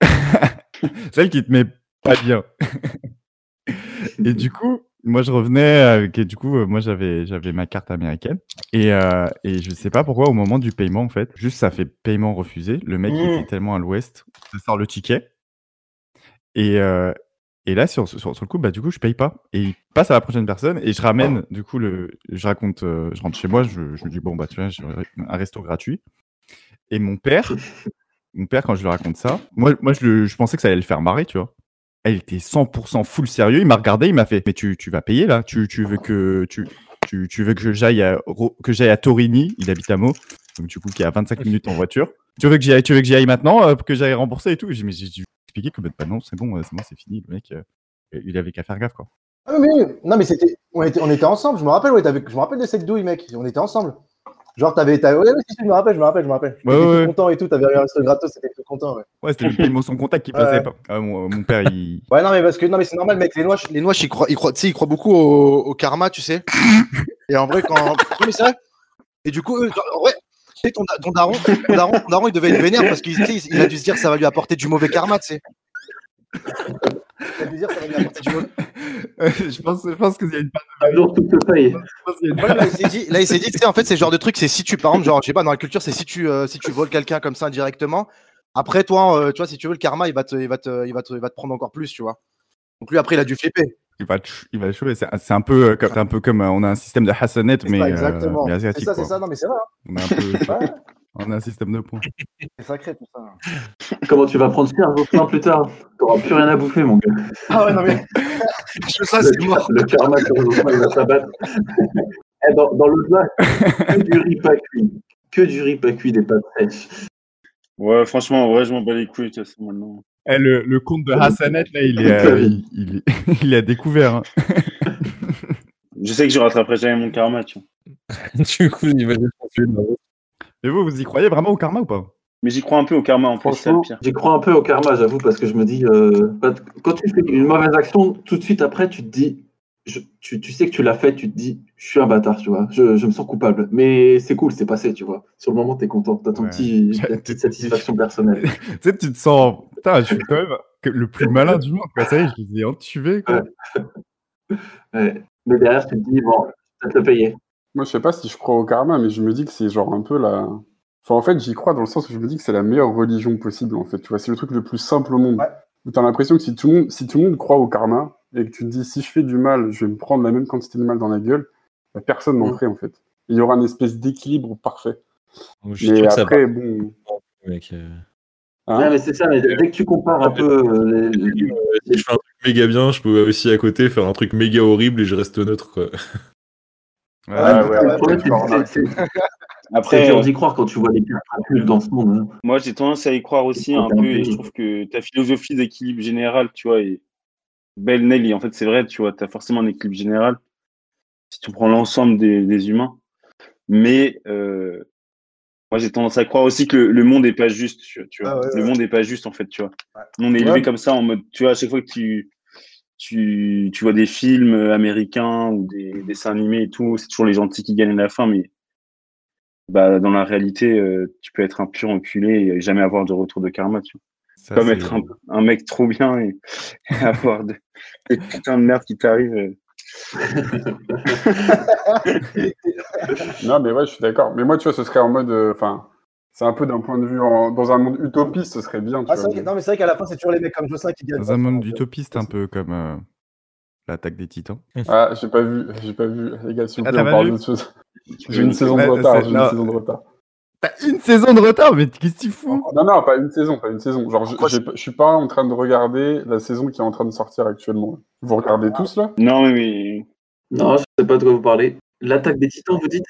celle qui te met pas bien. et du coup, moi, je revenais avec, et du coup, euh, moi, j'avais j'avais ma carte américaine. Et, euh, et je sais pas pourquoi, au moment du paiement, en fait, juste ça fait paiement refusé. Le mec, il Mm. était tellement à l'ouest, ça sort le ticket. Et, euh, et là, sur, sur, sur le coup, bah, du coup, je paye pas. Et il passe à la prochaine personne et je ramène, du coup, le, je raconte, euh, je rentre chez moi, je, je me dis, bon, bah, tu vois, j'ai un resto gratuit. Et mon père, mon père, quand je lui raconte ça, moi, moi je, le- je pensais que ça allait le faire marrer, tu vois. Elle était 100% full sérieux. Il m'a regardé, il m'a fait, mais tu, tu vas payer là tu, tu veux que tu, tu, tu veux que j'aille à, que j'aille à Torini Il habite à Meaux, donc du coup qui est à 25 minutes en voiture. Tu veux que j'y aille, tu veux que j'y aille maintenant, euh, que j'aille rembourser et tout? J'ai mais j'ai expliquer que bah, bah non, c'est bon, c'est bon, c'est fini. Le mec, euh, il avait qu'à faire gaffe quoi. Ah, mais, oui, non, mais c'était, on était, on était ensemble. Je me rappelle, ouais, t'avais- je me rappelle de cette douille, mec. On était ensemble. Genre, t'avais, t'avais- ouais, je me rappelle, je me rappelle, je me rappelle. Ouais, ouais. tout content et tout. T'avais un resto gratos, c'était tout content, ouais. Ouais, c'était le paiement sans contact qui Ouais. passait pas. Ah, mon, mon père, il. Ouais, non, mais parce que, non, mais c'est normal, mec. Les noix, Les noix, ils croient, ils croient, tu sais, ils croient beaucoup au, au karma, tu sais. Et en vrai, quand. Non, mais c'est vrai. Et du coup, eux, genre, ouais, tu sais, ton, ton daron, ton daron, ton daron, il devait être vénère parce qu'il il a dû se dire que ça va lui apporter du mauvais karma, tu sais. dire, ça va lui apporter du mauvais. je pense, je pense qu'il y a une part là, il s'est dit, là, il s'est dit, tu sais, en fait, c'est le genre de truc, c'est si tu, par exemple, genre, je sais pas, dans la culture, c'est si tu, euh, si tu voles quelqu'un comme ça indirectement, Après, toi, euh, tu vois, si tu veux, le karma, il va te, il va te, il va te, il va te prendre encore plus, tu vois. Donc lui, après, il a dû flipper. Il va, il va chauffer. C'est un peu, euh, comme, un peu comme euh, on a un système de Hassanet, mais, ça, euh, exactement. c'est ça, c'est ça. Non, mais c'est vrai. hein. On a un peu, Ouais, on a un système de points. c'est sacré tout ça. Comment tu vas prendre cher Jocelyn plus tard? T'auras plus rien à bouffer, mon gars. Ah ouais, non mais. je ça, c'est mort. Le karma sur va s'abattre. Eh, dans, dans le plat, que du riz pas cuit. Que du riz pas cuit, des pâtes fraîches. Ouais, franchement, ouais, je m'en bats les couilles, de toute façon, maintenant. Eh, le, le compte de Hassanet, là, il est, euh, il, il il à découvert. hein. Je sais que je rattraperai jamais mon karma, tu vois. du coup, fait une- Mais vous, vous y croyez vraiment au karma ou pas? Mais j'y crois un peu au karma, en plus, c'est ça le Franchement, pire. j'y crois un peu au karma, j'avoue, parce que je me dis, euh, quand tu fais une mauvaise action, tout de suite après, tu te dis, je- tu, tu sais que tu l'as fait, tu te dis, je suis un bâtard, tu vois, je, je me sens coupable. Mais c'est cool, c'est passé, tu vois. Sur le moment, t'es content, t'as ton Ouais. petit, J'ai- ta petite satisfaction personnelle. Tu sais, tu te sens. Putain, je suis quand même le plus malin du monde. Quoi. Ça y est, je les ai entués. Quoi. Ouais. Mais derrière, tu te dis, bon, peut-être le payer. Moi, je sais pas si je crois au karma, mais je me dis que c'est genre un peu la. Enfin, en fait, j'y crois dans le sens où je me dis que c'est la meilleure religion possible, en fait. Tu vois, c'est le truc le plus simple au monde. T'as l'impression que si tout, le monde, si tout le monde croit au karma, et que tu te dis, si je fais du mal, je vais me prendre la même quantité de mal dans la gueule, bah, personne n'en Mm. ferait, en fait. Il y aura une espèce d'équilibre parfait. Je suis Mais sûr que ça après, bon. mec. euh. hein, Ouais, mais c'est ça, mais dès que tu compares un peu euh, les- Si je fais un truc méga bien, je peux aussi à côté faire un truc méga horrible et je reste neutre, quoi. Ouais, ouais, problème, Après, dur d'y croire quand tu vois les pires nuls dans ce monde. hein. moi, j'ai tendance à y croire aussi un peu, et je trouve que ta philosophie d'équilibre général, tu vois, est belle, Nelly. En fait, c'est vrai, tu vois, tu as forcément un équilibre général si tu prends l'ensemble des, des humains. Mais euh, moi, j'ai tendance à croire aussi que le, monde est pas juste, tu, vois. Ah ouais, le ouais. monde est pas juste, en fait, tu vois. Ouais. On est élevé comme ça, en mode, tu vois, à chaque fois que tu, tu, tu vois des films américains ou des dessins animés et tout, c'est toujours les gentils qui gagnent à la fin, mais bah, dans la réalité, euh, tu peux être un pur enculé et jamais avoir de retour de karma, tu vois. Ça, Comme être un, un mec trop bien et, et avoir de, des putains de merde qui t'arrivent. euh. Non, mais ouais, je suis d'accord. Mais moi, tu vois, ce serait en mode. euh, Enfin, c'est un peu d'un point de vue. en- Dans un monde utopiste, ce serait bien. Tu Ah, vois, non, mais c'est vrai qu'à la fin, c'est toujours les mecs comme Jocelyn qui gagnent. Dans un monde utopiste, un peu comme euh, l'attaque des titans. Ah, j'ai pas vu, j'ai pas vu. Les gars, s'il vous Ah, plaît, on parle vu d'autre chose. J'ai une saison de retard, j'ai une saison de retard. T'as une saison de retard, mais qu'est-ce que tu fous? Non, non, pas une saison, pas une saison. Genre, je, je suis pas en train de regarder la saison qui est en train de sortir actuellement. Vous regardez tous là? Non, mais, mais Non, je sais pas de quoi vous parlez. L'attaque des titans, vous dites?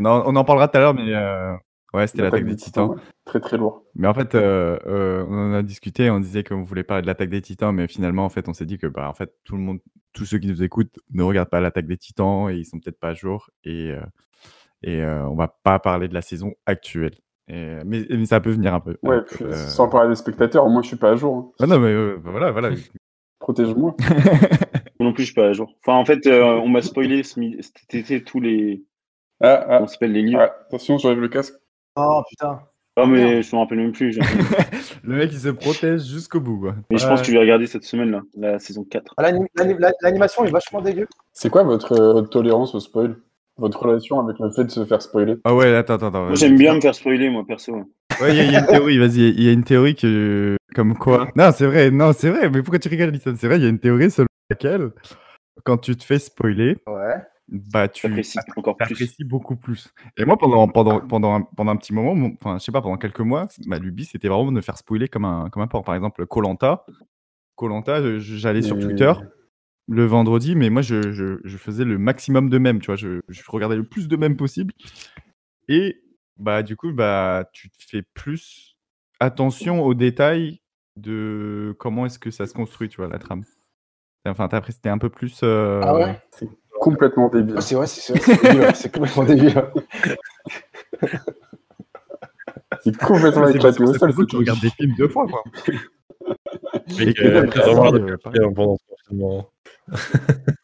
Non, on en parlera tout à l'heure, mais euh, ouais, c'était l'attaque des titans. ouais. Très très lourd. Mais en fait, euh, euh, on en a discuté, on disait qu'on voulait parler de l'attaque des titans, mais finalement, en fait, on s'est dit que bah, en fait, tout le monde, tous ceux qui nous écoutent ne regardent pas l'attaque des titans et ils sont peut-être pas à jour. Et, euh, et euh, on va pas parler de la saison actuelle. Et, mais, mais ça peut venir un peu. Ouais, Euh, puis, euh, sans parler des spectateurs, moi je suis pas à jour. hein. ah non, mais euh, voilà, voilà. Protège-moi. moi non plus, je suis pas à jour. Enfin, en fait, euh, on m'a spoilé cet été tous les. Ah, ah, On s'appelle les livres. ah, attention, j'enlève le casque. Oh putain. Ah, mais je me rappelle même plus. Le mec, il se protège jusqu'au bout. Quoi. Mais je pense que je vais regarder cette semaine, là, la saison 4. Ah, l'anim- l'anim- la- L'animation est vachement dégueu. C'est quoi votre, euh, votre tolérance au spoil? Votre relation avec le fait de se faire spoiler Ah ouais, attends, attends. attends. Moi, j'aime bien me faire spoiler, moi, perso. ouais. Il y, a- il y a une théorie, vas-y. Il y a une théorie que. Comme quoi. Non, c'est vrai, non, c'est vrai. Mais pourquoi tu rigoles, Alison? C'est vrai, il y a une théorie selon laquelle, quand tu te fais spoiler, Ouais. bah, tu J'apprécie encore plus. apprécies beaucoup plus. Et moi, pendant, pendant, pendant, un, pendant un petit moment, enfin, je sais pas, pendant quelques mois, ma lubie, c'était vraiment de me faire spoiler comme un, comme un porc. Par exemple, Colanta. Colanta, j'allais sur Mais- Twitter le vendredi, mais moi, je, je, je faisais le maximum de mèmes, tu vois. Je, je regardais le plus de mèmes possible. Et bah, du coup, bah, tu te fais plus attention aux détails de comment est-ce que ça se construit, tu vois, la trame. Enfin, t'as apprécié- c'était un peu plus. euh, Ah ouais? Complètement débile. Ah, C'est vrai, c'est c'est- c'est débile, c'est complètement débile. C'est complètement c'est parce que tu regardes des films deux fois, quoi. Mec, que euh, vraiment euh, pendant ce confinement.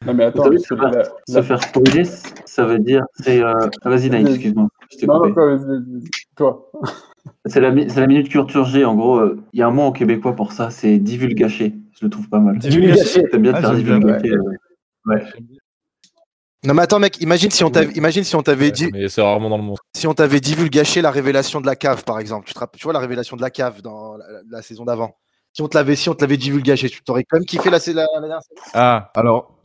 Non, mais attends, se faire- la- Se faire spoiler, ça veut dire. c'est euh, ah, Vas-y, Naïm, excuse-moi. Non, coupé. non, toi, toi. C'est la, minute culture G. En gros, euh, il y a un mot en québécois pour ça, c'est divulgacher. Je le trouve pas mal. Divulgacher T'aimes bien te Ah, faire bien, divulgacher. ouais. Non mais attends mec, imagine si on t'avait, imagine si on t'avait dit, Mais c'est rarement dans le monde. si on t'avait divulgaché la révélation de la cave par exemple. Tu, te rappelles- tu vois la révélation de la cave dans la, la saison d'avant. Si on te l'avait, si on te l'avait divulgaché, tu t'aurais quand même kiffé la, la, la dernière saison. Ah, alors,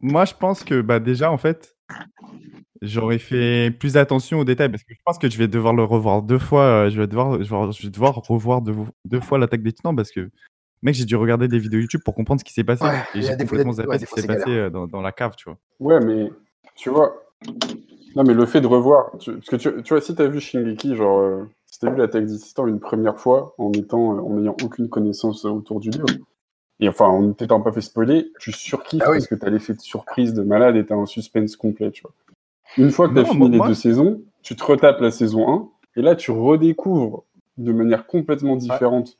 moi, je pense que bah, déjà, en fait, j'aurais fait plus attention aux détails parce que je pense que je vais devoir le revoir deux fois. euh, Je vais devoir, je vais, je vais devoir revoir deux, deux fois l'attaque des titans parce que, mec, j'ai dû regarder des vidéos YouTube pour comprendre ce qui s'est passé. Ouais, et j'ai des fois- complètement ouais, zappé des ce qui s'est c'est passé euh, dans, dans la cave, tu vois. Ouais, mais tu vois. Non, mais le fait de revoir. tu- Parce que tu, tu vois, si t'as vu Shingeki, genre, euh, si t'as vu l'attaque des Titans une première fois en étant, euh, en n'ayant aucune connaissance autour du livre, et enfin, en ne t'étant pas fait spoiler, tu surkiffes Ah oui. parce que t'as l'effet de surprise de malade et t'as un suspense complet, tu vois. Une fois que t'as Non, fini moi- les moi- deux saisons, tu te retapes la saison 1, et là, tu redécouvres de manière complètement différente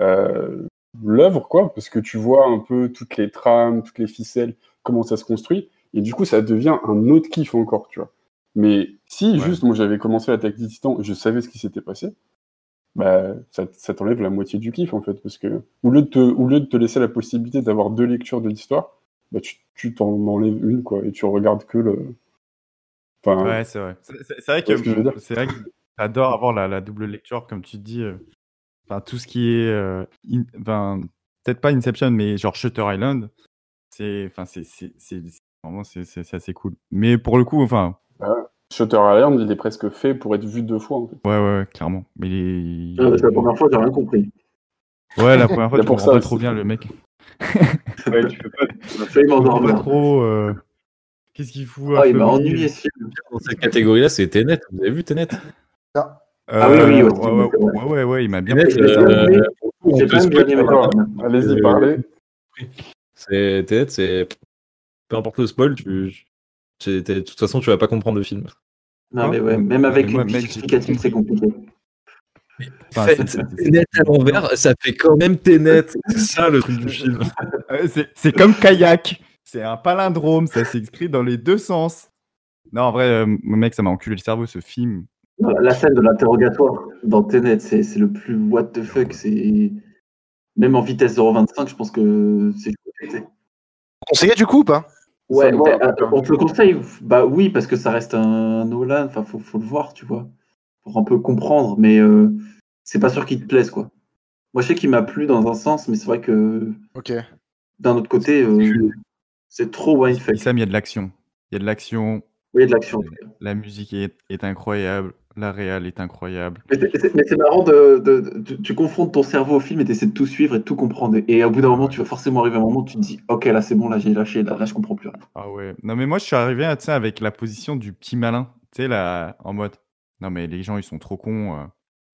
euh, l'œuvre, quoi, parce que tu vois un peu toutes les trames, toutes les ficelles, comment ça se construit, et du coup, ça devient un autre kiff encore, tu vois. Mais si Ouais. juste moi j'avais commencé l'attaque des titans, je savais ce qui s'était passé, bah ça, ça t'enlève la moitié du kiff en fait, parce que au lieu de te, au lieu de te laisser la possibilité d'avoir deux lectures de l'histoire, bah tu tu t'en enlèves une quoi, et tu regardes que le. Enfin, Ouais, c'est vrai. C'est vrai que c'est vrai que j'adore avoir la, la double lecture, comme tu dis. euh, Enfin, tout ce qui est, euh, in- enfin, peut-être pas Inception, mais genre Shutter Island. C'est, enfin, c'est, c'est, vraiment, c'est, c'est c'est assez cool. Mais pour le coup, enfin, Shutter Island, il est presque fait pour être vu deux fois en fait. ouais, ouais, ouais, clairement. Mais il est- Ah, C'est la première fois, j'ai rien compris. ouais, la première fois, Il tu pour comprends ça pas trop bien le mec. Ouais, tu peux pas. On a failli Je comprends pas m'endormir. trop. euh, Qu'est-ce qu'il fout Ah, à il m'a ennuyé ce film. Dans cette catégorie-là, c'est Tenet. Vous avez vu Tenet? Ah oui, oui, Euh, aussi, ouais, ouais, ouais, ouais, ouais, il m'a bien Tenet, euh, bien aimé. on J'ai te quand même bien spoil, aimé. D'accord. la- Allez-y, Euh, parlez. C'est Tenet, c'est peu importe le spoil, tu, de toute façon, tu vas pas comprendre le film. Non, mais ouais, même avec Mais une c'est compliqué. Enfin, à l'envers, ça fait quand même Tenet. C'est ça le truc du film. Euh, c'est- comme kayak. C'est un palindrome. Ça s'écrit dans les deux sens. Non, en vrai, euh, mon mec, ça m'a enculé le cerveau, ce film. La scène de l'interrogatoire dans Tenet, c'est c'est le plus what the fuck. C'est Même en vitesse 0,25, je pense que c'est. Conseillé du coup ou pas? Ouais, euh, on te le conseille. Bah oui, parce que ça reste un Nolan. Enfin, faut, faut le voir, tu vois, pour un peu comprendre. Mais euh, c'est pas sûr qu'il te plaise, quoi. Moi, je sais qu'il m'a plu dans un sens, mais c'est vrai que Ok. d'un autre côté, euh, c'est trop mindfuck. Sam, il y a de l'action. Il y a de l'action. Oui, il y a de l'action. La musique est, est incroyable. La réal est incroyable. Mais c'est- marrant de, de- de- tu, tu confrontes ton cerveau au film et tu essaies de tout suivre et de tout comprendre. Et au bout d'un moment, tu vas forcément arriver à un moment où tu te dis Ok, là c'est bon, là j'ai lâché, là, là je comprends plus rien. Ah ouais. Non, mais moi, je suis arrivé tu sais, avec la position du petit malin. Tu sais, là, en mode Non, mais les gens, ils sont trop cons. euh,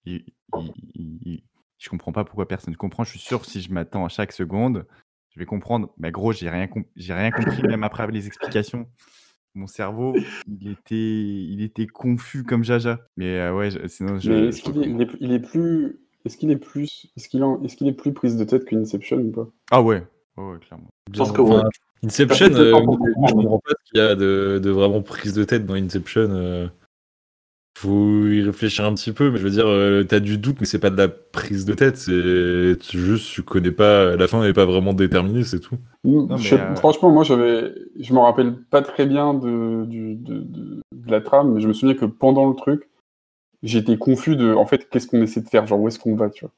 ils- ils- ils- ils- Je comprends pas pourquoi personne ne comprend. Je suis sûr, si je m'attends à chaque seconde, je vais comprendre. Mais gros, j'ai rien, com- j'ai rien compris, même après les explications. Mon cerveau, il était, il était confus comme Jaja. Mais euh, ouais, sinon, je. Mais est-ce qu'il est, il est- il est plus. Est-ce qu'il est plus. Est-ce qu'il en- est-ce qu'il est plus prise de tête qu'Inception ou pas? Ah ouais, ouais, ouais, clairement. Je pense que ouais. Inception, euh, je comprends pas ce qu'il y a de, de vraiment prise de tête dans Inception. Faut y réfléchir un petit peu, mais je veux dire, euh, t'as du doute, mais c'est pas de la prise de tête, c'est juste, tu connais pas, la fin n'est pas vraiment déterminée, c'est tout. Je- euh, Franchement, moi, j'avais, je me rappelle pas très bien de, du- de, de- de la trame, mais je me souviens que pendant le truc, j'étais confus de, en fait, qu'est-ce qu'on essaie de faire, genre où est-ce qu'on va, tu vois.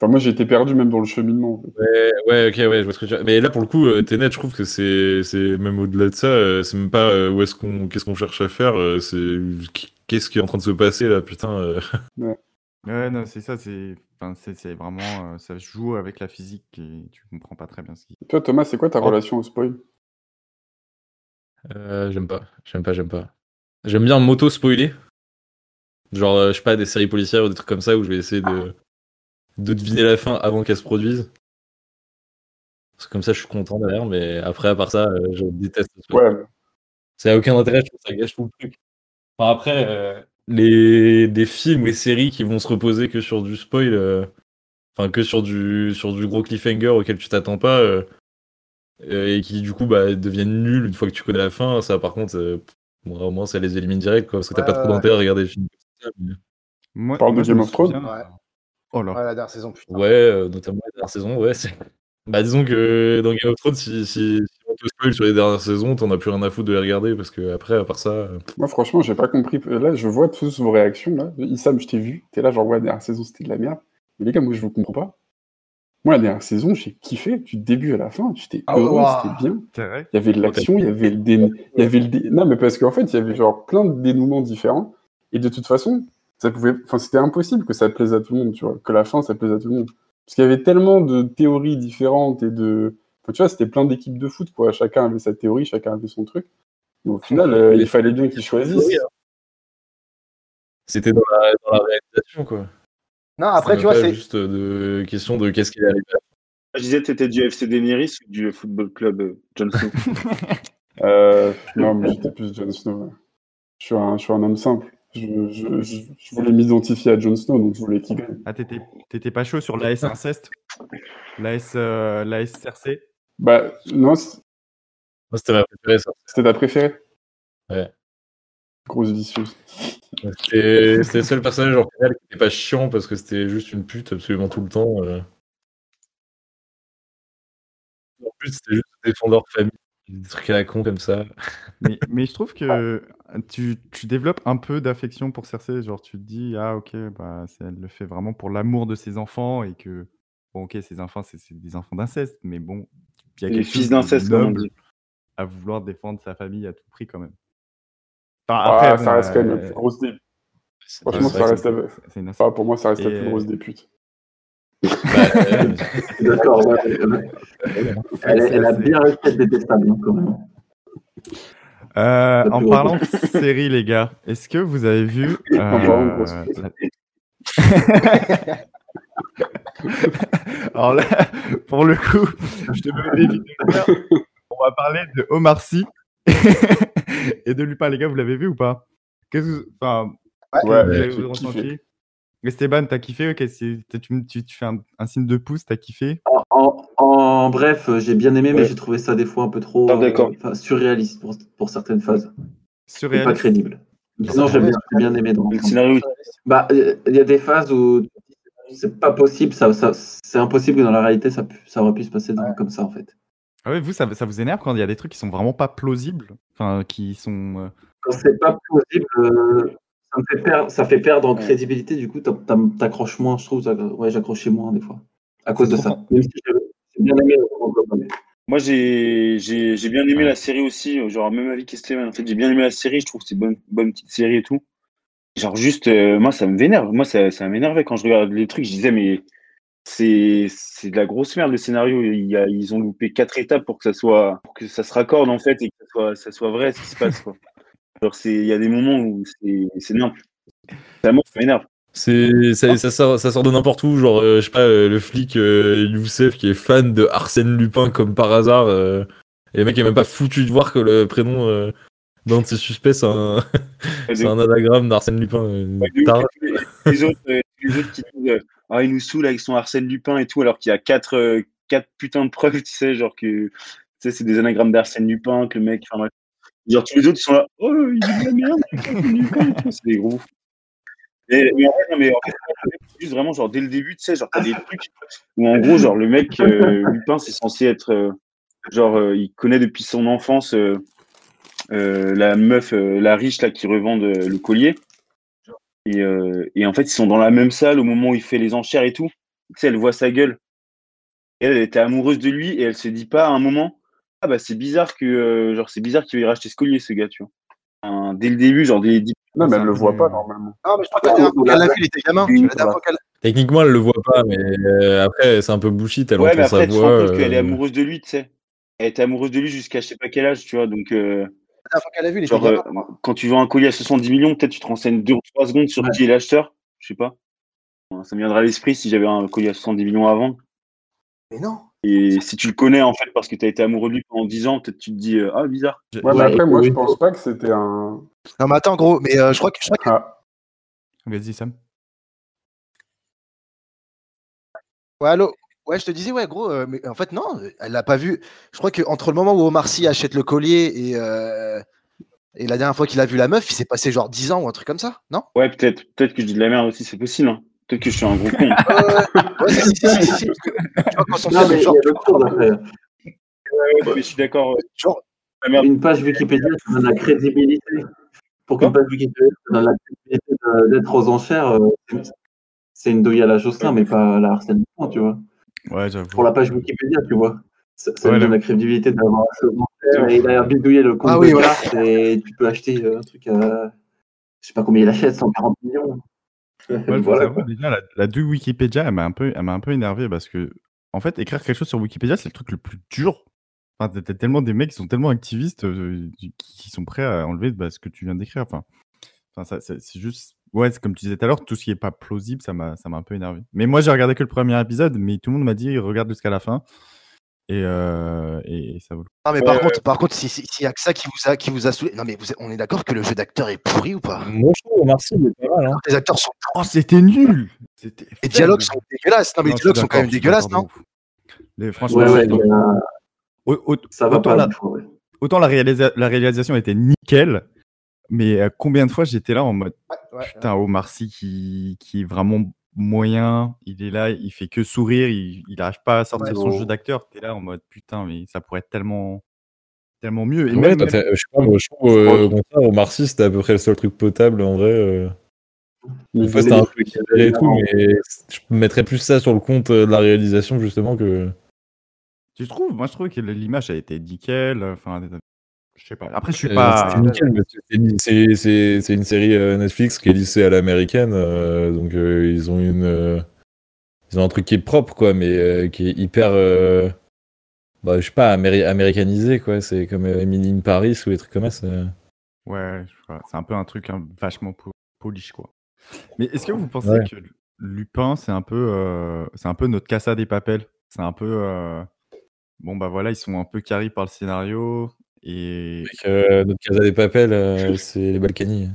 Enfin, moi, j'ai été perdu même dans le cheminement. en fait. Ouais, ouais, ok, ouais, je vois ce que tu veux. Mais là, pour le coup, euh, Tenet, je trouve que c'est, c'est même au-delà de ça, euh, c'est même pas euh, où est-ce qu'on, qu'est-ce qu'on cherche à faire, euh, c'est qu'est-ce qui est en train de se passer là, putain. euh. Ouais, non, c'est ça, c'est enfin, c'est c'est vraiment. euh, ça joue avec la physique et tu comprends pas très bien ce qui. Toi, Thomas, c'est quoi ta Oh. relation au spoil? Euh, j'aime pas, j'aime pas, j'aime pas. J'aime bien m'auto-spoiler. Genre, euh, je sais pas, des séries policières ou des trucs comme ça où je vais essayer de, de deviner la fin avant qu'elle se produise. Parce que comme ça, je suis content derrière, mais après, à part ça, euh, je déteste le spoil. Ouais, Ça n'a aucun intérêt, je trouve que ça gâche tout le truc. Enfin, après, euh, les, des films ou les séries qui vont se reposer que sur du spoil, euh, enfin, que sur du, sur du gros cliffhanger auquel tu t'attends pas, euh, et qui du coup bah, deviennent nuls une fois que tu connais la fin, ça par contre, euh, bon, au moins ça les élimine direct, quoi, parce que t'as Ouais, pas trop ouais, d'intérêt à regarder les films comme ça. mais- Moi, Parle de Game me of Thrones Ouais. Oh là. Ouais, la dernière saison, putain. Ouais, euh, notamment la dernière saison, ouais. Bah, disons que dans Game of Thrones, si, si, si on te spoil sur les dernières saisons, t'en as plus rien à foutre de les regarder parce que après, à part ça. euh, Moi, franchement, j'ai pas compris. Là, je vois tous vos réactions. Là. Issam, je t'ai vu. T'es là, genre, ouais, la dernière saison, c'était de la merde. Mais les gars, moi, je vous comprends pas. Moi, la dernière saison, j'ai kiffé du début à la fin. J'étais Ah, heureux, ouah. c'était bien. Il y avait de l'action, il y avait le dé... il y avait le dé- Non, mais parce qu'en fait, il y avait genre plein de dénouements différents. Et de toute façon, ça pouvait... enfin, c'était impossible que ça plaise à tout le monde, tu vois. Que la fin, ça plaise à tout le monde. Parce qu'il y avait tellement de théories différentes et de. Enfin, tu vois, c'était plein d'équipes de foot, quoi. Chacun avait sa théorie, chacun avait son truc. Mais au final, euh, il fallait bien qu'ils choisissent. C'était dans la, dans la réalisation, quoi. Non, après, C'est tu vois, c'est. juste de question de qu'est-ce qui est arrivé. Je disais, t'étais du FC Déméris ou du Football Club euh, Jon Snow Euh, non, mais j'étais plus Jon Snow. ouais. Je suis un, je suis un homme simple. Je, je, je, je voulais m'identifier à Jon Snow, donc je voulais qu'il gagne. Ah, t'étais pas chaud sur l'AS Inceste L'AS euh, l'AS CRC Bah, non, c'était ma préférée, ça. c'était ta préférée? Ouais. Grosse vicieuse. C'était c'était le seul personnage en final qui était pas chiant parce que c'était juste une pute absolument tout le temps. euh. En plus, c'était juste défendeur de famille. Des trucs à la con comme ça. mais, mais je trouve que tu, tu développes un peu d'affection pour Cersei. Genre, tu te dis, ah, ok, bah, elle le fait vraiment pour l'amour de ses enfants et que, bon, ok, ses enfants, c'est des enfants d'inceste, mais bon, il y a Les quelque fils d'inceste, comme on dit. à vouloir défendre sa famille à tout prix, quand même. Enfin, Ah, après, ça bon, reste quand même la euh, plus grosse des. C'est Franchement, ça reste la... une ah, pour moi, ça reste la Et, plus euh, grosse des putes. c'est- bah, euh, D'accord, ouais, ouais. Elle, elle a bien resté détestable, hein, quand même. Euh, La en plus parlant de série, les gars, est-ce que vous avez vu euh, la- Alors là, pour le coup, je te mets. On va parler de Omar Sy et de Lupin, les gars, vous l'avez vu ou pas? Qu'est-ce que vous- enfin, Ouais, que vous ouais, avez ressenti? Esteban, t'as kiffé? Tu, tu- tu fais un, un signe de pouce, t'as kiffé? En, en- en bref, euh, j'ai bien aimé, mais Ouais. j'ai trouvé ça des fois un peu trop Ah, d'accord. enfin, surréaliste pour, pour certaines phases. Et pas Surréaliste. crédible. Sinon, j'ai bien, aimé dans Le scénario, Bah, euh, il y a des phases où c'est pas possible, ça, ça- c'est impossible que dans la réalité, ça, ça aurait pu se passer dans- comme ça, en fait. Ah ouais, vous, ça, ça vous énerve quand il y a des trucs qui sont vraiment pas plausibles? Enfin, qui sont. euh, Quand c'est pas possible, euh, ça, me fait perdre, ça fait perdre en crédibilité, du coup, t'accroches moins, je trouve. Ouais, j'accrochais moins des fois, à cause de ça. trop Même si j'ai j'ai bien aimé le global. Moi, j'ai j'ai j'ai bien aimé Ouais. la série aussi. Genre, même avis qu'Esteban. En fait, j'ai bien aimé la série. Je trouve que c'est une bonne, bonne petite série et tout. Genre, juste, euh, moi, ça me vénère. Moi, ça, ça m'énervait quand je regarde les trucs. Je disais, mais c'est c'est de la grosse merde le scénario. Ils ont loupé quatre étapes pour que ça soit, pour que ça se raccorde en fait et que ça soit, ça soit vrai ce qui se passe. Quoi. Genre, c'est, il y a des moments où c'est c'est nimp. Vraiment, ça m'énerve. C'est, ça, ça, sort, ça sort de n'importe où, genre, euh, je sais pas, euh, le flic Youssef qui est fan de Arsène Lupin comme par hasard, et le mec est même pas foutu de voir que le prénom d'un de ses suspects c'est un, c'est un anagramme d'Arsène Lupin. euh, les, autres, tous les autres qui disent euh, ah il nous saoule avec son Arsène Lupin et tout alors qu'il y a quatre euh, quatre putains de preuves tu sais genre que tu sais c'est des anagrammes d'Arsène Lupin que le mec enfin genre tous les autres ils sont là oh il dit de la merde Arsène Lupin et tout, c'est des gros. Et, mais en fait, mais en fait, c'est juste vraiment genre dès le début tu sais genre t'as des trucs où en gros genre le mec euh, Lupin c'est censé être euh, genre euh, il connaît depuis son enfance euh, la meuf euh, la riche là qui revend euh, le collier et, euh, et en fait, ils sont dans la même salle au moment où il fait les enchères et tout. Tu sais, elle voit sa gueule. Et elle, elle était amoureuse de lui et elle se dit pas à un moment Ah bah c'est bizarre que euh, genre c'est bizarre qu'il veuille racheter ce collier, ce gars, tu vois. Enfin, dès le début, genre dès dix- Non, mais elle le voit pas normalement. Non, mais je crois que la dernière fois qu'elle l'a vu, il était gamin. Techniquement, elle le voit pas, mais après, c'est un peu bullshit, elle Ouais, mais entend après sa tu te voix. rends compte qu'elle est amoureuse de lui, tu sais. Elle était amoureuse de lui jusqu'à je sais pas quel âge, tu vois. Donc euh, la fois qu'elle vu, genre euh, quand tu vends un collier à 70 millions, peut-être tu te renseignes deux ou trois secondes sur Ouais. qui est l'acheteur. Je sais pas. Ça me viendra à l'esprit si j'avais un collier à 70 millions à vendre. Mais non. Et si tu le connais en fait parce que tu as été amoureux de lui pendant 10 ans, peut-être tu te dis euh, ah bizarre. Ouais, mais après, moi, oui. je pense pas que c'était un. Non, mais attends, gros, mais euh, je crois que. Je crois que... Ah, Vas-y, Sam. Ouais, allô? Ouais, je te disais, ouais, gros, euh, mais en fait, non, elle l'a pas vu. Je crois qu'entre le moment où Omar Sy achète le collier et, euh, et la dernière fois qu'il a vu la meuf, il s'est passé genre 10 ans ou un truc comme ça, non? Ouais, peut-être peut-être que je dis de la merde aussi, c'est possible. Hein. Peut-être que je suis un gros con. Je suis d'accord. Genre. Une page Wikipédia, ça donne la crédibilité. Pour qu'une page Wikipédia ça donne la crédibilité d'être aux enchères, euh, c'est une douille à la Jocelyn, mais pas à la Arsène Lupin, tu vois. Ouais. Pour la page Wikipédia, tu vois. Ça, ça Ouais, lui donne la crédibilité d'avoir aux enchères et il a bidouillé le compte Ah oui, de voilà. carte et tu peux acheter euh, un truc à. Je sais pas combien il achète, 140 millions. Moi, je voilà, vous quoi. avoue, déjà, la, la douille Wikipédia, elle m'a un peu, elle m'a un peu énervé parce que, en fait, écrire quelque chose sur Wikipédia, c'est le truc le plus dur. Enfin, t'as- tellement des mecs qui sont tellement activistes euh, qui, qui sont prêts à enlever bah, ce que tu viens d'écrire. Enfin, enfin ça, c'est juste, ouais, c'est comme tu disais tout à l'heure, tout ce qui est pas plausible, ça m'a, ça m'a un peu énervé. Mais moi, j'ai regardé que le premier épisode, mais tout le monde m'a dit regarde jusqu'à la fin. Et, euh, et ça vaut le coup. Non, mais par contre, par contre, si- si- s'il y a que ça qui vous a, qui vous a saoulé. Non, mais vous on est d'accord que le jeu d'acteur est pourri ou pas? Moi, je trouve il est pas mal. Hein. Les acteurs sont. Oh, c'était nul C'était Les dialogues sont dégueulasses. Non, mais les Non, dialogues sont quand même dégueulasses, non. Les- Franchement, Ouais, ouais, au- ça va autant pas. la- ouais. autant la, réalisa- la réalisation était nickel, mais euh, combien de fois j'étais là en mode Ouais, ouais. putain, Omar Sy qui, qui est vraiment moyen, il est là, il fait que sourire, il n'arrive pas à sortir Ouais, son bon. jeu d'acteur. T'es là en mode putain, mais ça pourrait être tellement, tellement mieux. Et Ouais, même- toi, t'as- je moi, je trouve euh, au contraire, Omar Sy, c'était à peu près le seul truc potable en vrai. euh. Un peu équilibré et tout, mais je mettrais plus ça sur le compte euh, de la réalisation justement que. tu trouves? Moi, je trouve que l'image a été nickel. Enfin, je sais pas. Après, je suis Euh, pas. c'était nickel, mais c'est- une série euh, Netflix qui est lissée à l'américaine, euh, donc euh, ils ont une euh, ils ont un truc qui est propre quoi, mais qui est hyper bah, je sais pas améri- américanisé quoi. C'est comme Emily in Paris ou des trucs comme ça. c'est- Ouais, c'est un peu un truc hein, vachement po- polish, quoi. Mais est-ce que vous pensez Ouais. que Lupin, c'est un peu, euh, c'est un peu notre Casa des Papel C'est un peu, euh, bon bah voilà, ils sont un peu carrés par le scénario et Avec, euh, notre Casa des Papel, euh, c'est les Balkany.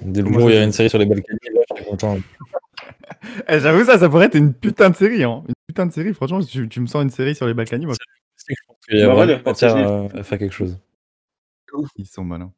Dès le jour où il y a une série sur les Balkany, là, je suis content. Eh, j'avoue ça, ça pourrait être une putain de série, hein. Une putain de série. Franchement, tu, tu me sens une série sur les Balkany, moi, C'est que je pense qu'il y a Bah, vraiment matière à, faire quelque chose. ils sont malins.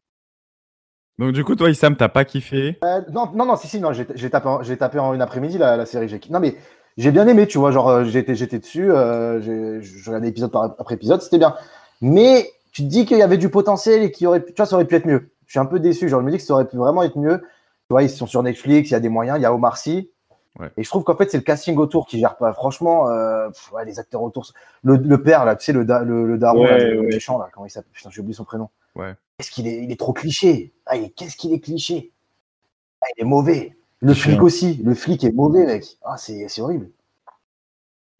Donc du coup, toi, Issam, t'as pas kiffé? Euh, non, non, non, si, si, non, j'ai tapé, en- j'ai tapé en une après-midi la, la série. Non, mais j'ai bien aimé, tu vois, genre, euh, j'étais j'étais dessus, euh, j'ai- je regardais épisode par, après épisode, c'était bien. Mais tu te dis qu'il y avait du potentiel et qu'il aurait pu, tu vois, ça aurait pu être mieux. Je suis un peu déçu, genre, je me dis que ça aurait pu vraiment être mieux. Tu vois, ils sont sur Netflix, il y a des moyens, il y a Omar Sy. Ouais. Et je trouve qu'en fait, c'est le casting autour qui gère pas. Franchement, euh, pff, ouais, les acteurs autour. Le, le père, là, tu sais, le, da- le, le daron, Ouais, là, le ouais. méchant, là, comment il s'appelle? Putain, j'ai oublié son prénom. Ouais. Qu'est-ce qu'il est, il est trop cliché? Ah, il est- qu'est-ce qu'il est cliché? Ah, il est mauvais. Le flic aussi. Le flic est mauvais, mec. Ah, c'est c'est horrible.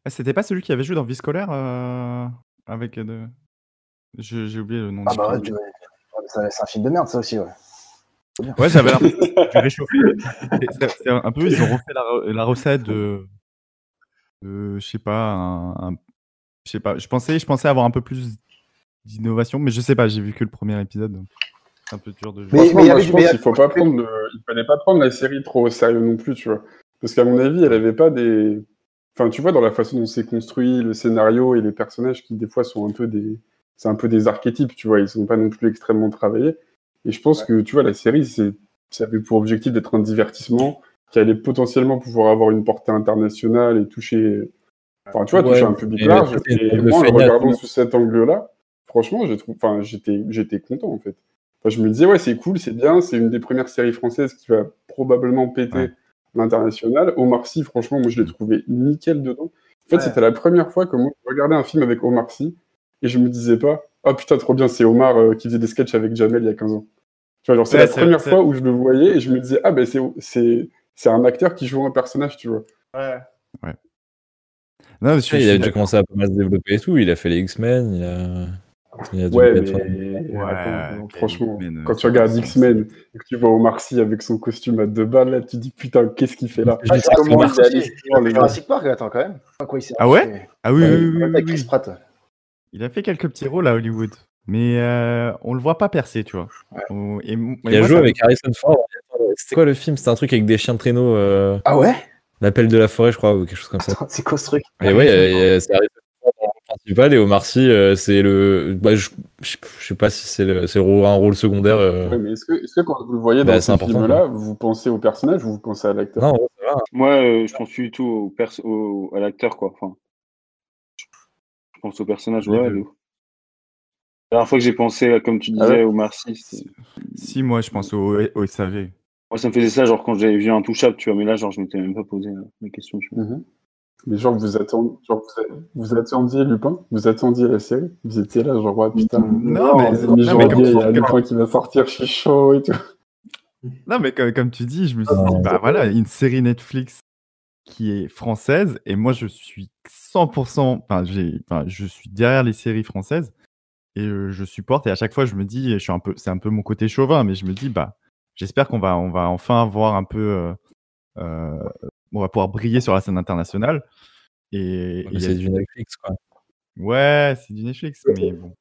Ah, C'était pas celui qui avait joué dans Vie scolaire euh, avec euh, de... Je- J'ai oublié le nom. Ah, du bah, ouais, film. tu- c'est un film de merde, ça aussi, ouais. Ouais, j'avais l'impression du réchauffé. C'est- un peu, ils ont refait la, la recette de, de, je sais pas, un, un- je sais pas. Je pensais, je pensais avoir un peu plus d'innovation, mais je sais pas. J'ai vu que le premier épisode, c'est un peu dur de. Mais- moi, je du- pense mais- qu'il faut pas prendre le... il fallait pas prendre la série trop au sérieux non plus, tu vois. Parce qu'à mon avis, elle avait pas des. Enfin, tu vois, dans la façon dont c'est construit, le scénario et les personnages qui, des fois, sont un peu des. C'est un peu des archétypes, tu vois. Ils sont pas non plus extrêmement travaillés. Et je pense que, tu vois, la série, c'est. Ça avait pour objectif d'être un divertissement qui allait potentiellement pouvoir avoir une portée internationale et toucher. Enfin, tu vois, Ouais, toucher un public large. Et moi, en le regardant sous cet angle-là, franchement, j'ai trouvé. Enfin, j'étais, j'étais content, en fait. Enfin, je me disais, ouais, c'est cool, c'est bien, c'est une des premières séries françaises qui va probablement péter Ouais. l'international. Omar Sy, franchement, moi, je l'ai trouvé nickel dedans. En fait, c'était la première fois que moi, je regardais un film avec Omar Sy et je me disais pas, oh putain, trop bien, c'est Omar euh, qui faisait des sketchs avec Jamel il y a 15 ans. Tu vois, genre, c'est Ouais, la première fois où je le voyais et je me disais, ah ben, c'est, c'est, c'est un acteur qui joue un personnage, tu vois. Non, je Ouais, suis- il je a déjà commencé à pas mal se développer et tout. Il a fait les X-Men, il a. Il Ouais, mais Ouais, attends, franchement, quand euh, tu regardes X-Men et que tu vois Omar Sy avec son costume à deux balles, là, tu dis putain, qu'est-ce qu'il fait là? Pas Comment il est allé Jurassic Park, attends, quand même. À quoi il Ah ouais Ah oui, Ouais, oui, oui, oui, Avec oui. Chris Pratt. Il a fait quelques petits rôles à Hollywood, mais euh, on le voit pas percer, tu vois. Et Il a joué ça- avec Harrison Ford. C'était quoi le film? C'était un truc avec des chiens de traîneau. euh, Ah ouais? L'appel de la forêt, je crois, ou quelque chose comme ça. C'est quoi ce truc? Et ouais, euh, c'est Harrison Ford dans le rôle principal et Omar Sy, euh, c'est le. Bah, je, je, sais pas si c'est le, c'est un rôle secondaire. euh. Ouais, mais est-ce que, est-ce que quand vous le voyez Bah, dans c'est ce film-là, vous pensez au personnage ou vous pensez à l'acteur? Non, va. Moi, euh, je pense plus du tout au perso- au- à l'acteur, quoi. Enfin, pense au personnage, ouais. La dernière fois que j'ai pensé, à, comme tu disais, Ah ouais au Marcy, Si, moi, je pense au, au SAV. moi, ça me faisait ça, genre, quand j'avais vu un touchable, tu vois, mais là, genre, je m'étais même pas posé euh, la question, tu vois. Mhm. Mais genre, vous, attendiez, genre vous, vous attendiez Lupin? Vous attendiez la série? Vous étiez là, genre, ouais, putain, Non, mais- mi-janvier, non, mais comme- il y a comme- Lupin qui va sortir, je suis chaud et tout. Non, mais comme, comme tu dis, je me suis Ah, dit, bah voilà, une série Netflix qui est française, et moi, je suis 100%, enfin, j'ai, enfin, je suis derrière les séries françaises, et euh, je supporte, et à chaque fois, je me dis, je suis un peu, c'est un peu mon côté chauvin, mais je me dis, bah, j'espère qu'on va, on va enfin avoir un peu, euh, euh, on va pouvoir briller sur la scène internationale. Et, a- C'est du Netflix, quoi. Ouais, c'est du Netflix, mais bon.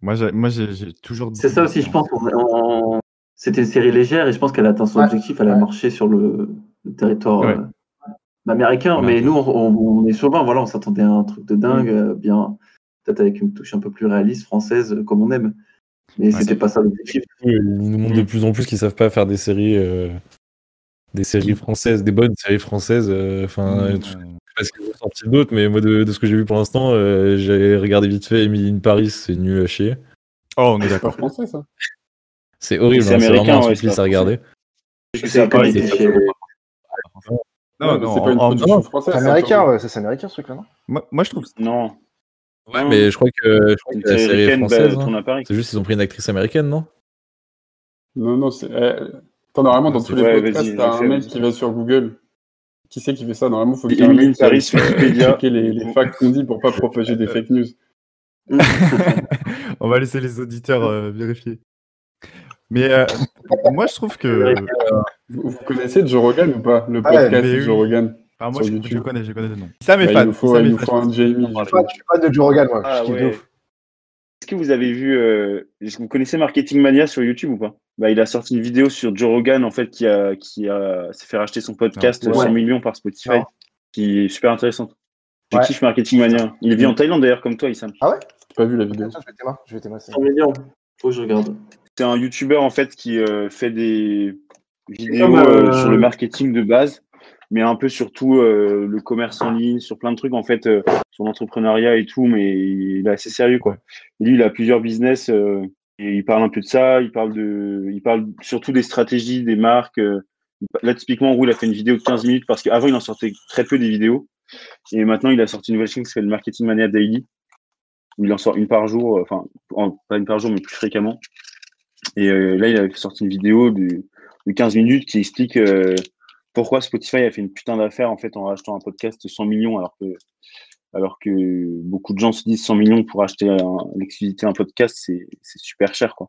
Moi, j'ai, moi, j'ai, toujours. C'est ça aussi, je pense. on- on- C'était une série légère et je pense qu'elle a atteint son Ouais. objectif. Elle a Ouais. marché sur le, le territoire Ouais. euh, américain. Ouais. Mais nous, on, on- est souvent, voilà, on s'attendait à un truc de dingue, euh, bien, peut-être avec une touche un peu plus réaliste, française, euh, comme on aime. Mais Ouais, c'était c'est- pas ça l'objectif. Ils nous montrent de plus en plus qu'ils savent pas faire des séries, euh, des séries françaises, des bonnes séries françaises. euh, Enfin, Mmh, je sais ouais. pas ce qu'ils ont sorti d'autres, mais moi, de, de ce que j'ai vu pour l'instant, euh, j'ai regardé vite fait Emily in Paris, c'est nul à chier. Oh, on est d'accord. français, ça C'est horrible, C'est hein, vraiment un ouais, supplice c'est à pas regarder. Parce Non, c'est pas une production non, française. C'est ça, américain, ouais, c'est américain ce truc-là, non moi, moi, je trouve. Non, Ouais, mais je crois que, je crois une que la série bah, française. hein. C'est juste qu'ils ont pris une actrice américaine, non? Non, non, c'est. Eh, Attends, normalement, dans tous les Ouais, podcasts, t'as un mec qui va sur Google. Qui c'est qui fait ça? Normalement, faut qu'il y ait un mec qui aille Paris, Wikipédia. les, les facts qu'on dit pour pas propager des fake news. on va laisser les auditeurs euh, vérifier. Mais euh, moi, je trouve que. Vous, vous connaissez Joe Rogan ou pas Le Ouais, podcast mais de. Joe Rogan Enfin, moi, sur je, je YouTube? connais, je connais le nom. Ça m'est Bah, fan. Il nous faut, ça il nous faut un Jamie. Je suis fan- de Joe Rogan, moi. Ah je kiffe de ouais. ouf. Est-ce que vous avez vu, euh, est-ce que vous connaissez Marketing Mania sur YouTube ou pas? Bah, Il a sorti une vidéo sur Joe Rogan en fait qui a qui a s'est fait racheter son podcast Non. 100 Ouais. millions par Spotify, Non. qui est super intéressante. Je Ouais. kiffe Marketing Mania. Il vit en Thaïlande d'ailleurs comme toi, Issam. J'ai pas vu la vidéo. Attends, je vais t'aimer, je vais t'aimer, c'est- 100 millions. Faut que je regarde. C'est un YouTuber en fait qui euh, fait des vidéos euh, euh, sur le marketing de base, mais un peu surtout euh, le commerce en ligne, sur plein de trucs en fait, euh, sur l'entrepreneuriat et tout, mais il est assez sérieux quoi. Lui, il a plusieurs business euh, et il parle un peu de ça. Il parle de, il parle surtout des stratégies des marques. euh. Là, typiquement, en gros, il a fait une vidéo de 15 minutes parce qu'avant, il en sortait très peu des vidéos. Et maintenant, il a sorti une nouvelle chaîne qui s'appelle Marketing Mania Daily, où il en sort une par jour, enfin, en- pas une par jour, mais plus fréquemment. Et euh, là, il a sorti une vidéo de, de 15 minutes qui explique euh, pourquoi Spotify a fait une putain d'affaire en fait en rachetant un podcast 100 millions alors que alors que beaucoup de gens se disent 100 millions pour acheter un- l'exclusivité d'un podcast, c'est c'est super cher quoi.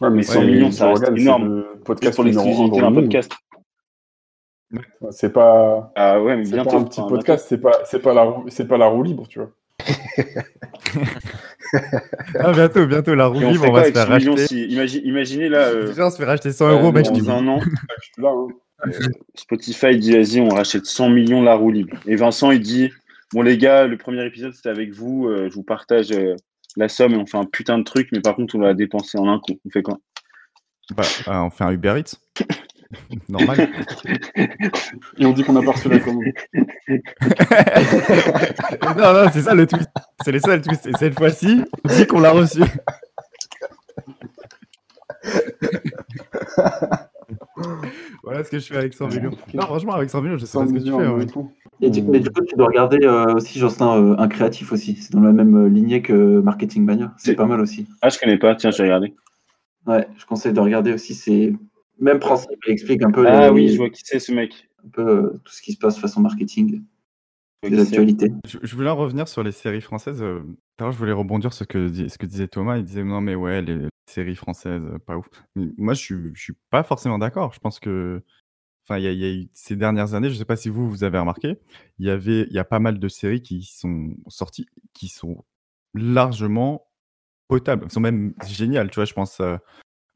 Ouais, mais 100 millions, ça reste énorme. Podcast pour l'exclusivité d'un podcast. C'est pas. Ah ouais, mais C'est bientôt. pas un petit podcast, c'est pas, c'est pas la, c'est pas la roue libre, tu vois. Ah, bientôt, bientôt, la roue on libre, on quoi va se faire 100 millions racheter. si, imagine- Imaginez là, euh, Déjà, on se fait racheter 100 euros, mec, dans un an, Je suis là. hein. Spotify dit vas-y, on rachète 100 millions la roue libre. Et Vincent, il dit bon les gars, le premier épisode c'était avec vous, euh, je vous partage euh, la somme et on fait un putain de truc, mais par contre on va dépenser en un coup. On fait quoi? Bah, euh, on fait un Uber Eats. Normal. Et on dit qu'on a pas reçu la commande. non, non, c'est ça le twist. C'est les seuls twists. Et cette fois-ci, on dit qu'on l'a reçu. voilà ce que je fais avec 100 millions. Non, franchement, avec 100 millions, je sais 100 pas ce que tu fais. ouais. Et mais du coup, tu dois regarder euh, aussi, Jocelyn, euh, un créatif aussi. C'est dans la même euh, lignée que Marketing Mania. C'est C'est- pas mal aussi. Ah, je connais pas, tiens, j'ai regardé. Ouais, je conseille de regarder aussi. C'est même principe. Il explique un peu, Ah les- oui, je vois qui c'est ce mec. un peu euh, tout ce qui se passe façon marketing, les actualités. Je, je voulais en revenir sur les séries françaises. euh, Tout à l'heure, je voulais rebondir sur ce que, ce que disait Thomas. Il disait non, mais ouais, les séries françaises, euh, pas ouf. Mais moi, je suis, je suis pas forcément d'accord. Je pense que, enfin, il y a, il y a eu ces dernières années, je sais pas si vous, vous avez remarqué, il y avait, il y a pas mal de séries qui sont sorties, qui sont largement potables, qui sont même géniales. Tu vois, je pense euh,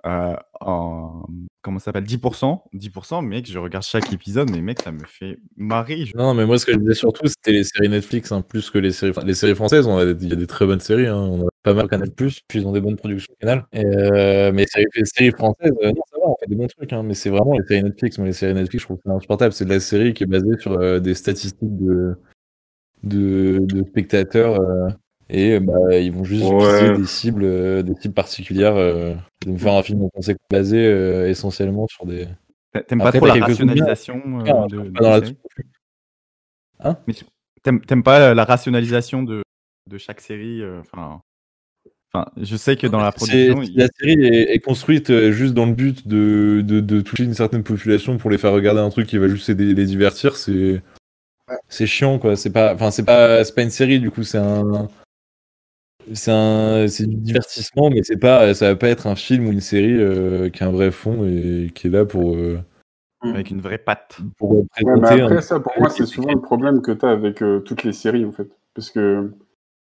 à, en- comment ça s'appelle 10%, 10%, mec, je regarde chaque épisode, mais mec, ça me fait marrer. Je- Non, mais moi, ce que je disais surtout, c'était les séries Netflix, hein, plus que les séries. les séries françaises, il y a des très bonnes séries. hein, on a pas mal Canal Plus, puis ils ont des bonnes productions Canal. Euh, mais les séries françaises, euh, non, ça va, on fait des bons trucs. hein, mais c'est vraiment les séries Netflix. Moi, les séries Netflix, je trouve que c'est insupportable. C'est de la série qui est basée sur euh, des statistiques de de, spectateurs euh, et bah, ils vont juste Ouais. viser des cibles, euh, des cibles particulières. euh, ils vont faire un film dont on sait basé euh, essentiellement sur des. T'a- T'aimes pas trop la rationalisation euh, Ah, de, la Hein? T'aimes pas la rationalisation de, de chaque série euh, Enfin, enfin, je sais que dans la production, il- La série est, est construite euh, juste dans le but de, de, de toucher une certaine population pour les faire regarder un truc qui va juste les, les divertir. C'est c'est chiant quoi. C'est pas, enfin c'est pas, c'est pas une série du coup. C'est un, c'est un, c'est du divertissement, mais c'est pas, ça va pas être un film ou une série euh, qui a un vrai fond et qui est là pour euh, avec une vraie patte. pour Ouais, mais présenter. après, un- ça, pour moi, c'est souvent le problème que tu as avec euh, toutes les séries, en fait. Parce que,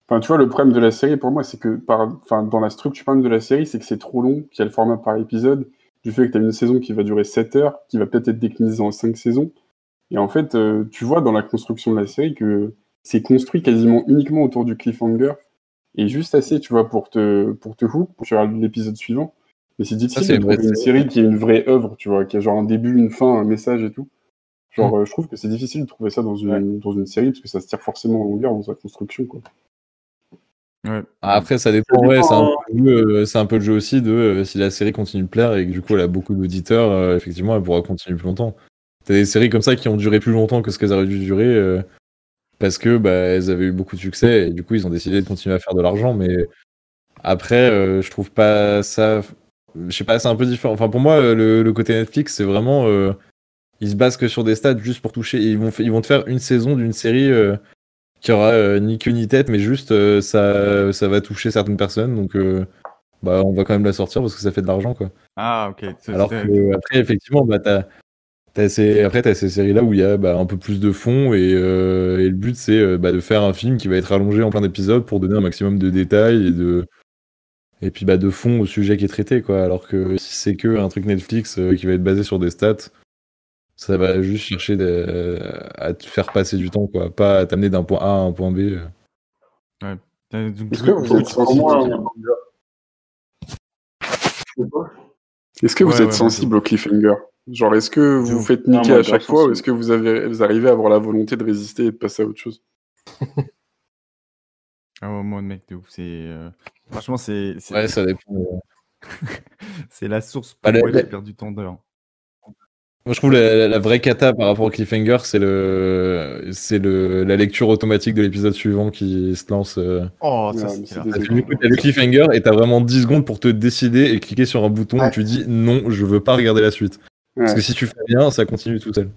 enfin, tu vois, le problème de la série, pour moi, c'est que, par, enfin, dans la structure même de la série, c'est que c'est trop long, qu'il y a le format par épisode, du fait que tu as une saison qui va durer 7 heures, qui va peut-être être déclinisée en 5 saisons. Et en fait, euh, tu vois dans la construction de la série que c'est construit quasiment uniquement autour du cliffhanger, et juste assez, tu vois, pour te, pour te hook, pour faire l'épisode suivant. Mais c'est difficile c'est de trouver une série qui est une vraie œuvre, tu vois, qui a genre un début, une fin, un message et tout. Genre, euh, je trouve que c'est difficile de trouver ça dans une, dans une série parce que ça se tire forcément en longueur dans sa construction, quoi. Ouais. Ah, Après, ça dépend, ouais, dépend, c'est un, hein. peu le jeu, euh, c'est un peu le jeu aussi de euh, si la série continue de plaire et que du coup elle a beaucoup d'auditeurs, euh, effectivement elle pourra continuer plus longtemps. T'as des séries comme ça qui ont duré plus longtemps que ce qu'elles auraient dû durer euh, parce que bah, elles avaient eu beaucoup de succès et du coup ils ont décidé de continuer à faire de l'argent, mais après euh, je trouve pas ça. Je sais pas, c'est un peu différent. Enfin, pour moi, euh, le, le côté Netflix, c'est vraiment. euh, ils se basent que sur des stats juste pour toucher. Ils vont, ils vont te faire une saison d'une série euh, qui aura ni queue ni tête, mais juste ça, ça va toucher certaines personnes. Donc, bah, on va quand même la sortir parce que ça fait de l'argent, quoi. Ah, ok. Alors que, après, effectivement, bah, t'as. Ces, après, t'as ces séries-là où il y a bah, un peu plus de fond et, euh, et le but c'est euh, bah, de faire un film qui va être allongé en plein d'épisodes pour donner un maximum de détails et de et puis bah, de fond au sujet qui est traité quoi. Alors que si c'est que un truc Netflix euh, qui va être basé sur des stats, ça va juste chercher à te faire passer du temps quoi, pas à t'amener d'un point A à un point B. Est-ce que vous êtes sensible, moi, au cliffhanger je sais pas. Est-ce que vous Ouais, êtes ouais, sensible au cliffhanger? Genre, est-ce que vous vous faites niquer à chaque fois ou est-ce que vous, avez, vous arrivez à avoir la volonté de résister et de passer à autre chose? Ah, ouais, moi, mec, de ouf. C'est, euh, Franchement, c'est c'est Ouais, ça dépend. euh. c'est la source Bah, pour la- moi j'ai la- perdu tant d'heures. Moi, je trouve la, la- la vraie cata par rapport au cliffhanger, c'est le, c'est le, la lecture automatique de l'épisode suivant qui se lance. euh. Oh, ça, Ouais, mais c'était c'est la- des Parce que du coup, t'as le cliffhanger et t'as vraiment 10 secondes pour te décider et cliquer sur un bouton Ouais. où tu dis non, je veux pas regarder la suite. Parce que si tu fais bien, ça continue tout seul.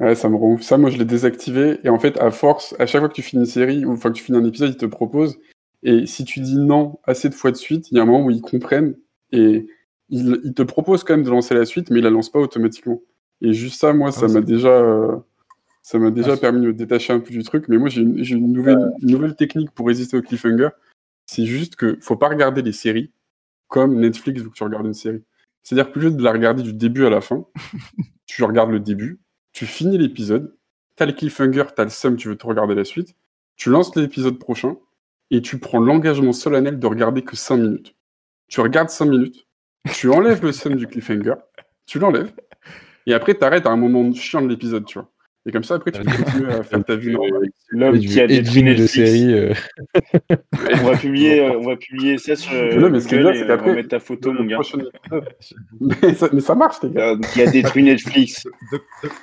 Ouais, ça me rend ouf. Ça, moi, je l'ai désactivé. Et en fait, à force, à chaque fois que tu finis une série ou enfin que tu finis un épisode, ils te proposent. Et si tu dis non assez de fois de suite, il y a un moment où ils comprennent et ils, ils te proposent quand même de lancer la suite, mais ils la lancent pas automatiquement. Et juste ça, moi, ça Ah, m'a c'est- déjà, euh, ça m'a déjà Ah, permis de me détacher un peu du truc. Mais moi, j'ai une, nouvelle, une nouvelle technique pour résister au cliffhanger. C'est juste que faut pas regarder les séries comme Netflix veut que tu regardes une série. C'est-à-dire lieu de la regarder du début à la fin, tu regardes le début, tu finis l'épisode, t'as le cliffhanger, t'as le seum, tu veux te regarder la suite, tu lances l'épisode prochain et tu prends l'engagement solennel de regarder que 5 minutes. Tu regardes 5 minutes, tu enlèves le seum du cliffhanger, tu l'enlèves, et après t'arrêtes à un moment chiant de l'épisode, tu vois. Et comme ça, après, tu peux continuer à faire ta vie normale. L'homme qui a détruit de Netflix. série. euh. On va publier, euh, on va publier ça sur euh, Non, mais ce qui est bien, c'est et on va qu'après, mettre ta photo, mon gars. mais, ça, mais ça marche, les gars. Qui a détruit Netflix.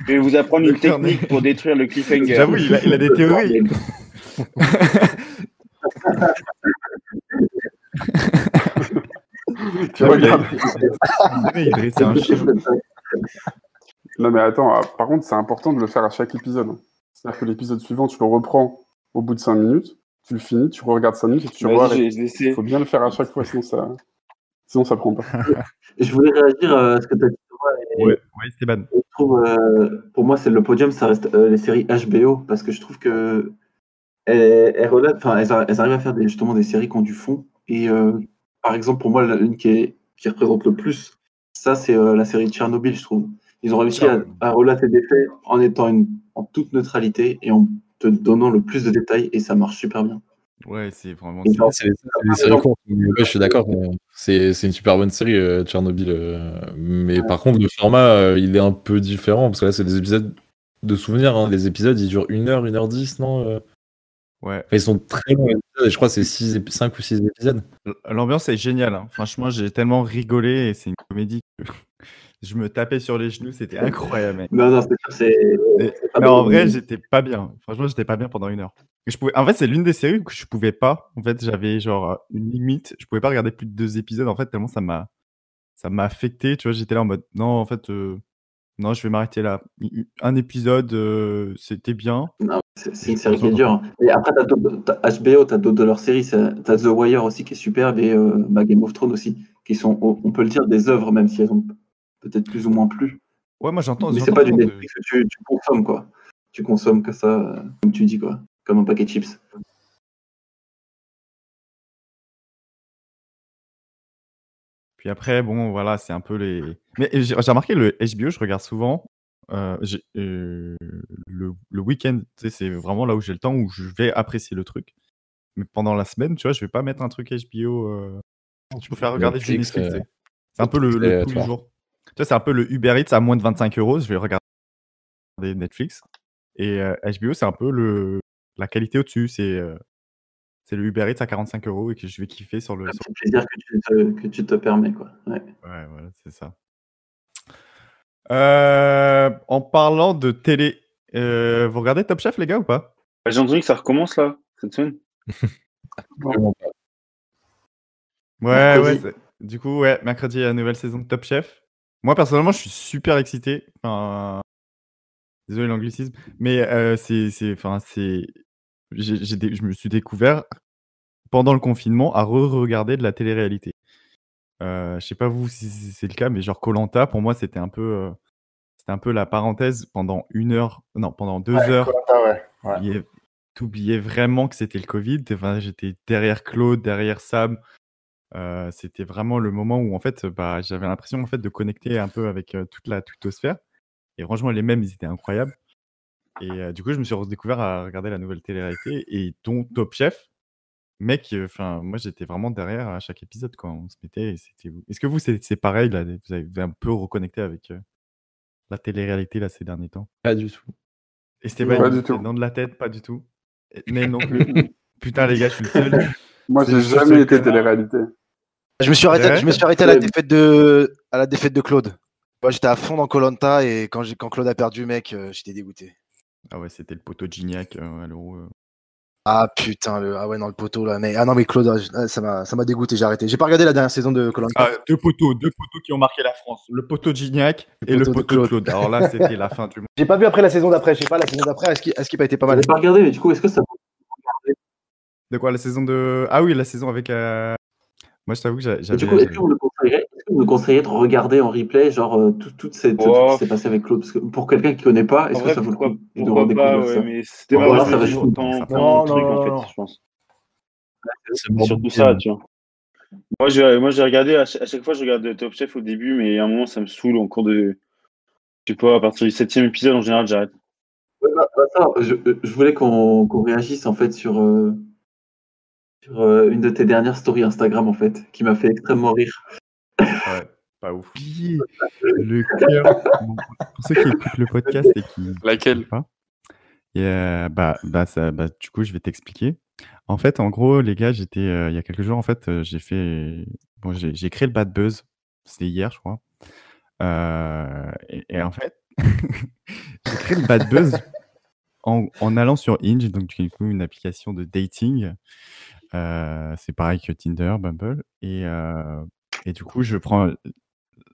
Je vais vous apprendre une technique pour détruire le cliffhanger. J'avoue, il a, il a des théories. Tu regardes. il dressait un chien. Non, mais attends, ah, par contre, c'est important de le faire à chaque épisode. hein. C'est-à-dire que l'épisode suivant, tu le reprends au bout de 5 minutes, tu le finis, tu regardes 5 minutes et tu Vas-y, vois. j'ai- j'ai essayé. Il faut bien le faire à chaque fois, sinon ça, sinon ça prend pas. Je voulais réagir à ce que tu as dit. Et- Ouais, ouais. Je trouve, euh, pour moi, c'est le podium, ça reste euh, les séries HBO, parce que je trouve que elles, elles relatent- enfin, elles, a- elles arrivent à faire des, justement des séries qui ont du fond. Et euh, par exemple, pour moi, la- une qui, qui représente le plus, ça, c'est euh, la série Tchernobyl, je trouve. Ils ont réussi à, à relater des faits en étant une, en toute neutralité et en te donnant le plus de détails, et ça marche super bien. Ouais, c'est vraiment. C'est c'est des séries courtes. mais ouais, je suis d'accord. C'est c'est une super bonne série, euh, Tchernobyl. euh, mais par contre, le format, euh, il est un peu différent. Parce que là, c'est des épisodes de souvenirs. hein. Les épisodes, ils durent 1h, 1h10, non euh? Ouais. Enfin, ils sont très longs, je crois que c'est 5 ou 6 épisodes. L'ambiance est géniale. hein. Franchement, j'ai tellement rigolé et c'est une comédie que je me tapais sur les genoux. C'était incroyable. mec. Non, non, c'est mais en vrai, j'étais pas bien. Franchement, j'étais pas bien pendant une heure. Je pouvais... En fait, c'est l'une des séries où je pouvais pas. En fait, j'avais genre une limite. Je pouvais pas regarder plus de deux épisodes. En fait, tellement ça m'a, ça m'a affecté. Tu vois, j'étais là en mode, non, en fait, euh, non, je vais m'arrêter là. Un épisode, euh, c'était bien. Non, c'est une série qui est dure. hein. Et après, t'as HBO, t'as d'autres de leurs séries. T'as The Wire aussi qui est superbe et euh, bah, Game of Thrones aussi, qui sont, on on peut le dire, des œuvres, même si elles ont peut-être plus ou moins plu. Ouais, moi j'entends. Mais c'est pas du de- Netflix que tu, tu consommes, quoi. Tu consommes que ça, euh, comme tu dis, quoi. Comme un paquet de chips. Puis après, bon, voilà, c'est un peu les. Mais j'ai remarqué le HBO, je regarde souvent. euh, euh, le, le week-end, tu sais, c'est vraiment là où j'ai le temps, où je vais apprécier le truc. Mais pendant la semaine, tu vois, je vais pas mettre un truc HBO. euh, je préfère regarder du Netflix, Netflix. euh, tu sais. c'est un peu le, le tous les jours. Tu vois, c'est un peu le Uber Eats à moins de 25 euros. Je vais regarder Netflix. Et euh, HBO, c'est un peu le, la qualité au-dessus. C'est euh, c'est le Uber Eats à 45 euros et que je vais kiffer sur le. Un sur- petit plaisir que tu te, que tu te permets, quoi. Ouais. Ouais, voilà, c'est ça. Euh, en parlant de télé, euh, vous regardez Top Chef, les gars, ou pas? Bah, J'ai entendu que ça recommence là, cette semaine. Ouais, ouais. Mercredi. c'est- Du coup, ouais, mercredi, la nouvelle saison de Top Chef. Moi, personnellement, je suis super excité. Enfin, désolé l'anglicisme, mais euh, c'est, enfin, c'est, je me suis découvert pendant le confinement à re-regarder de la télé-réalité. Euh, je sais pas vous si c'est le cas, mais genre Colanta, pour moi, c'était un peu, euh, c'était un peu la parenthèse pendant une heure, non, pendant deux Ouais, heures. Ouais. ouais. T'oubliais vraiment que c'était le Covid. Enfin, j'étais derrière Claude, derrière Sam. Euh, c'était vraiment le moment où en fait, bah, j'avais l'impression en fait de connecter un peu avec euh, toute la tutosphère. Et franchement, les mêmes, ils étaient incroyables. Et euh, du coup, je me suis redécouvert à regarder la nouvelle télé-réalité et dont Top Chef. Mec, euh, enfin, moi, j'étais vraiment derrière à chaque épisode quand on se mettait. et c'était- Est-ce que vous, c'est c'est pareil là Vous avez un peu reconnecté avec euh, la télé-réalité là ces derniers temps? Pas du tout. Esteban, Pas il du tout. non de la tête, pas du tout. Et Nel non plus. Putain, les gars, je suis le seul. Moi, j'ai jamais été télé-réalité. Je me suis arrêté, Ouais. je me suis arrêté à la défaite de, à la défaite de Claude. Moi, j'étais à fond dans Colanta et quand, j'ai- quand Claude a perdu, mec, euh, j'étais dégoûté. Ah ouais, c'était le poteau de Gignac euh, à l'euro. euh. Ah putain, le, ah ouais, non, le poteau là. Mais, ah non, mais Claude, ah, ah, ça m'a ça m'a dégoûté, j'ai arrêté. J'ai pas regardé la dernière saison de Colanta. Ah, deux poteaux, deux poteaux qui ont marqué la France. Le poteau de Gignac Le et le poteau de poteau de Claude. Claude. Alors là, c'était la fin du monde. J'ai pas vu après la saison d'après. Je sais pas, la saison d'après, est-ce qu'il est-ce qu'il a pas été pas mal? l'ai pas regardé, mais du coup, est-ce que ça De quoi La saison de. Ah oui, la saison avec. euh, Moi, je t'avoue que j'avais. du coup, est-ce que vous me conseillerez, est-ce que vous me conseilleriez de regarder en replay, genre, euh, tout, toute cette, tout Oh. ce qui s'est passé avec Claude? Parce que pour quelqu'un qui connaît pas, est-ce que vrai, ça vaut le pourquoi, coup de redécouvrir ouais, ça? mais c'était pas voilà, ça va juste- temps, non, temps non, du truc, non, en fait, non. je pense. C'est surtout ça, tu vois. Moi, j'ai, moi, j'ai regardé, à chaque, à chaque fois, je regarde Top Chef au début, mais à un moment, ça me saoule en cours de. Je sais pas, à partir du septième épisode, en général, j'arrête. Ouais, bah, bah, ça, je, je voulais qu'on qu'on réagisse en fait sur, euh, sur euh, une de tes dernières stories Instagram en fait, qui m'a fait extrêmement rire. Ouais, pas ouf. Le cœur. Bon, pour ceux qui écoutent le podcast et qui. Laquelle? pas, et, euh, bah, bah, ça, bah, du coup, je vais t'expliquer. En fait, en gros, les gars, j'étais euh, il y a quelques jours, en fait, euh, j'ai fait. Bon, j'ai j'ai créé le Bad Buzz. C'était hier, je crois. Euh, et, et en fait, j'ai créé le Bad Buzz en, en allant sur Hinge, donc du coup, une application de dating. Euh, c'est pareil que Tinder, Bumble. Et, euh, et du coup, je prends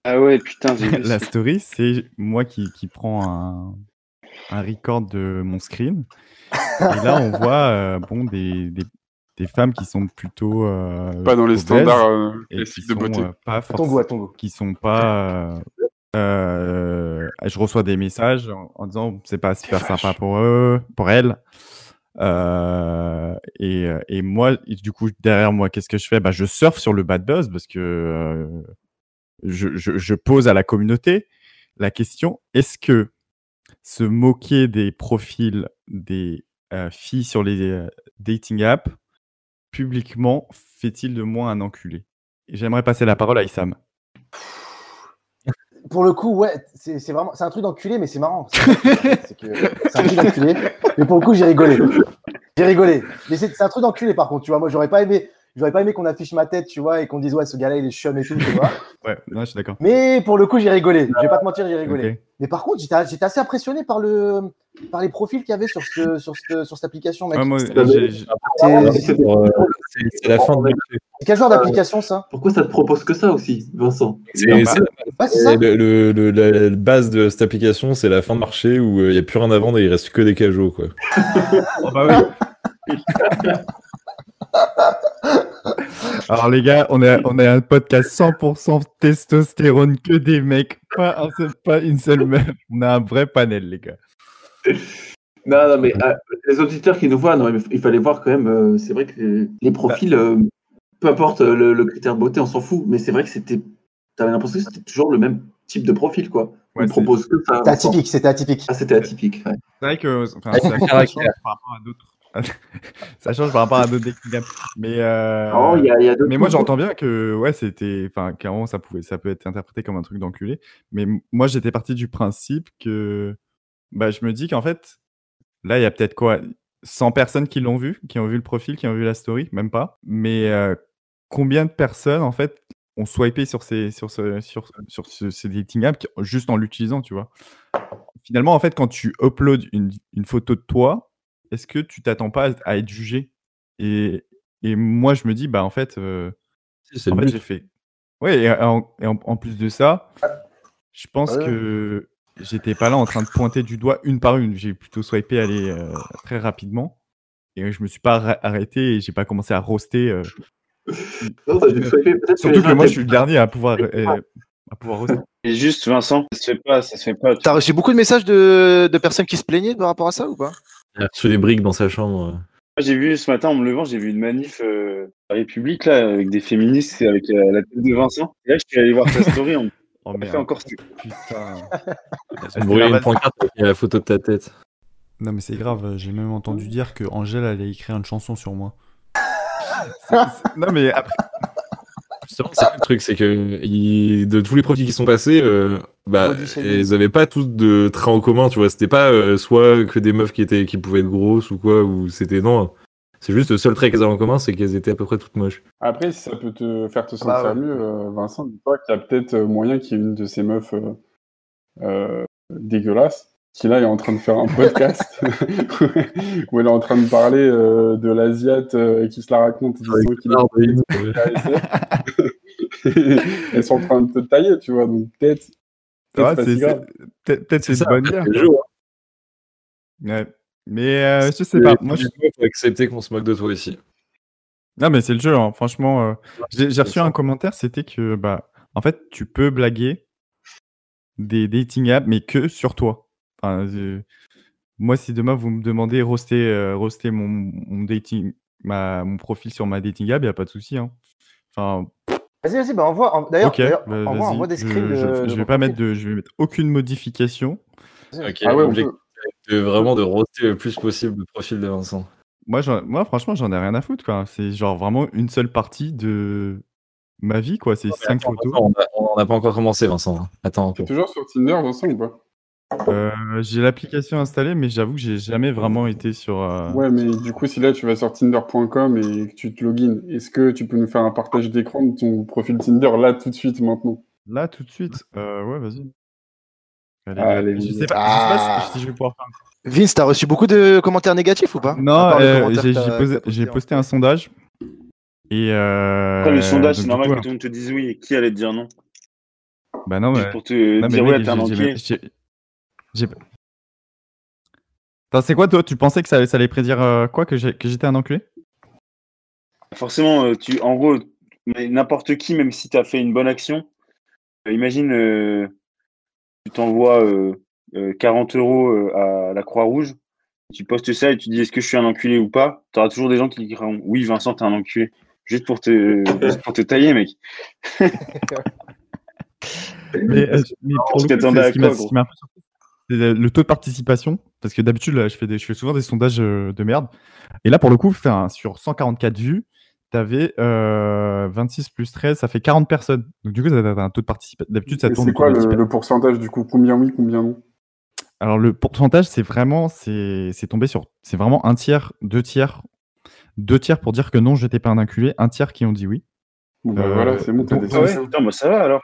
Ah ouais, putain, j'ai la story, c'est moi qui, qui prends un, un record de mon screen. Et là, on voit euh, bon, des, des, des femmes qui sont plutôt. euh, Pas dans les standards euh, classiques de beauté. pas ton goût. qui sont pas. euh, euh, je reçois des messages en, en disant c'est pas super sympa pour eux, pour elles. Euh, et, et moi, du coup, derrière moi, qu'est-ce que je fais? Bah, Je surfe sur le bad buzz parce que euh, je, je, pose à la communauté la question est-ce que se moquer des profils des euh, filles sur les dating apps publiquement fait-il de moi un enculé? J'aimerais passer la parole à Issam. Pour le coup, ouais, c'est vraiment, c'est un truc d'enculé, mais c'est marrant. C'est un truc d'enculé, mais pour le coup, j'ai rigolé. J'ai rigolé. Mais c'est un truc d'enculé par contre, tu vois. Moi, j'aurais pas aimé, j'aurais pas aimé qu'on affiche ma tête, tu vois, et qu'on dise ouais, ce gars-là, il est chum et tout, tu vois. Ouais, non, je suis d'accord. Mais pour le coup, j'ai rigolé. Je vais pas te mentir, j'ai rigolé. Mais par contre, j'étais assez impressionné par le par les profils qu'il y avait sur ce, sur ce- sur cette application, mec. Ouais, C'est- C'est Euh, C'est la fin de C'est quel genre d'application ça? Pourquoi ça te propose que ça aussi, Vincent? C'est le- le- la, base de cette application, c'est la fin de marché où il n'y a plus rien à vendre et il reste que des cajots. Quoi. Oh, bah oui. Alors les gars, on est, on est un podcast 100% testostérone, que des mecs, pas, un seul- pas une seule meuf. On a un vrai panel les gars. Non, non, mais euh, les auditeurs qui nous voient, non, il fallait voir quand même. euh, c'est vrai que les, les profils, euh, peu importe euh, le, le critère beauté, on s'en fout. Mais c'est vrai que c'était. T'avais l'impression que c'était toujours le même type de profil, quoi. On Ouais, propose que ça. C'était atypique, c'était atypique. Ah, c'était atypique. ouais. C'est vrai que enfin, ça, change par rapport à d'autres. ça change par rapport à d'autres. Mais, euh, Non, il y a, il y a d'autres mais moi j'entends bien que ouais c'était enfin clairement ça pouvait ça peut être interprété comme un truc d'enculé. Mais m- moi j'étais parti du principe que bah je me dis qu'en fait là il y a peut-être quoi 100 personnes qui l'ont vu, qui ont vu le profil, qui ont vu la story, même pas. Mais euh, combien de personnes en fait ont swipé sur ces sur ce sur sur ce- ces dating apps juste en l'utilisant, tu vois? Finalement en fait quand tu uploads une, une photo de toi, est-ce que tu t'attends pas à, être jugé? Et, et moi je me dis bah en fait euh, en fait j'ai fait ouais et, en, et en- en plus de ça je pense Ouais. que j'étais pas là en train de pointer du doigt une par une j'ai plutôt swipé aller euh, très rapidement et je me suis pas arr- arrêté et j'ai pas commencé à roaster euh, Non, t'as juste swipé, peut-être surtout que moi je suis le dernier à pouvoir euh, à pouvoir roaster Et juste, Vincent, ça se fait pas, ça se fait pas. T'as reçu beaucoup de messages de, de personnes qui se plaignaient par rapport à ça ou pas? Il a reçu des briques dans sa chambre. Moi, J'ai vu ce matin en me levant, j'ai vu une manif euh, à la République là avec des féministes et avec la, la tête de Vincent. Et là, je suis allé voir ta story. Oh fait encore. putain brûlé une pancarte avec la photo de ta tête. Non mais c'est grave, j'ai même entendu dire que Angèle allait écrire une chanson sur moi. Non mais après Justement, c'est le truc, c'est que il- de tous les profils qui sont passés, euh, bah, ils avaient pas tous de traits en commun, tu vois. C'était pas euh, soit que des meufs qui étaient qui pouvaient être grosses ou quoi, ou c'était non. C'est juste le seul trait qu'elles avaient en commun, c'est qu'elles étaient à peu près toutes moches. Après, si ça peut te faire te Bah sentir ouais. mieux, euh, Vincent, dis-toi qu'il y a peut-être euh, moyen qu'il y ait une de ces meufs euh, euh, dégueulasses qui là est en train de faire un podcast où elle est en train de parler euh, de l'Asiate euh, et qui se la raconte Elles sont en train de te tailler, tu vois, donc peut-être. peut-être ouais, c'est- si peut-être c'est une ça, bonne guerre hein. Ouais. Mais euh, je sais pas moi je- Il faut accepter qu'on se moque de toi aussi. Non, mais c'est le jeu, hein. franchement. euh, J'ai reçu un commentaire, c'était que, bah, en fait, tu peux blaguer des dating apps, mais que sur toi. Enfin, euh, moi, si demain vous me demandez roaster, euh, roaster mon, mon dating, ma, mon profil sur ma dating app, il n'y a pas de souci. Hein. Enfin, Vas-y, vas-y, bah envoie. en- D'ailleurs, ok, d'ailleurs, bah, envoie, envoie des je, screens de. je- de je vais pas mettre de, je vais mettre aucune modification. Ok, Ah ouais, c'est vraiment de roster le plus possible le profil de Vincent. Moi, moi, franchement, j'en ai rien à foutre, quoi. C'est genre vraiment une seule partie de ma vie, quoi. C'est cinq Attends, photos. Vincent, on n'a pas encore commencé, Vincent. Attends un peu. T'es toujours sur Tinder, Vincent, ou pas? Euh, j'ai l'application installée, mais j'avoue que j'ai jamais vraiment été sur. euh, Ouais, mais du coup, si là tu vas sur Tinder.com et que tu te login, est-ce que tu peux nous faire un partage d'écran de ton profil Tinder là tout de suite maintenant? Là, tout de suite? Euh, ouais, vas-y. Allez, Allez, je vas-y. sais pas, je sais pas si je vais pouvoir faire. Vince, t'as reçu beaucoup de commentaires négatifs ou pas? Non, euh, j'ai t'as- t'as posté un sondage. Et euh, Après, le sondage, c'est normal coup, que tout le monde te dise oui. Et qui allait te dire non? Bah non, mais. pour te non, mais dire mec, ouais, t'es un j'ai- j'ai c'est quoi toi? Tu pensais que ça, ça allait prédire euh, quoi? Que j'étais un enculé? Forcément, tu, en gros, mais n'importe qui, même si tu as fait une bonne action, imagine, euh, tu t'envoies euh, euh, 40 euros euh, à la Croix-Rouge, tu postes ça et tu dis est-ce que je suis un enculé ou pas, tu auras toujours des gens qui diront oui, Vincent, t'es un enculé. Juste pour te, juste pour te tailler, mec. Mais, euh, pour ce qui m'a quoi, qui c'est le, taux de participation. Parce que d'habitude, là, je fais, des, je fais souvent des sondages euh, de merde. Et là, pour le coup, enfin, sur 144 vues, tu avais 26 plus 13, ça fait 40 personnes. Donc, du coup, ça a un taux de participation. D'habitude, ça tourne C'est quoi le, 10 le pourcentage du coup? Combien oui, combien non? Alors le pourcentage, c'est vraiment, c'est c'est tombé sur, c'est vraiment un tiers, deux tiers, deux tiers pour dire que non, j'étais pas un inculé, un tiers qui ont dit oui. Bon, bah, Euh, voilà, c'est bon, t'as des Ah ouais, putain, bah ça va alors.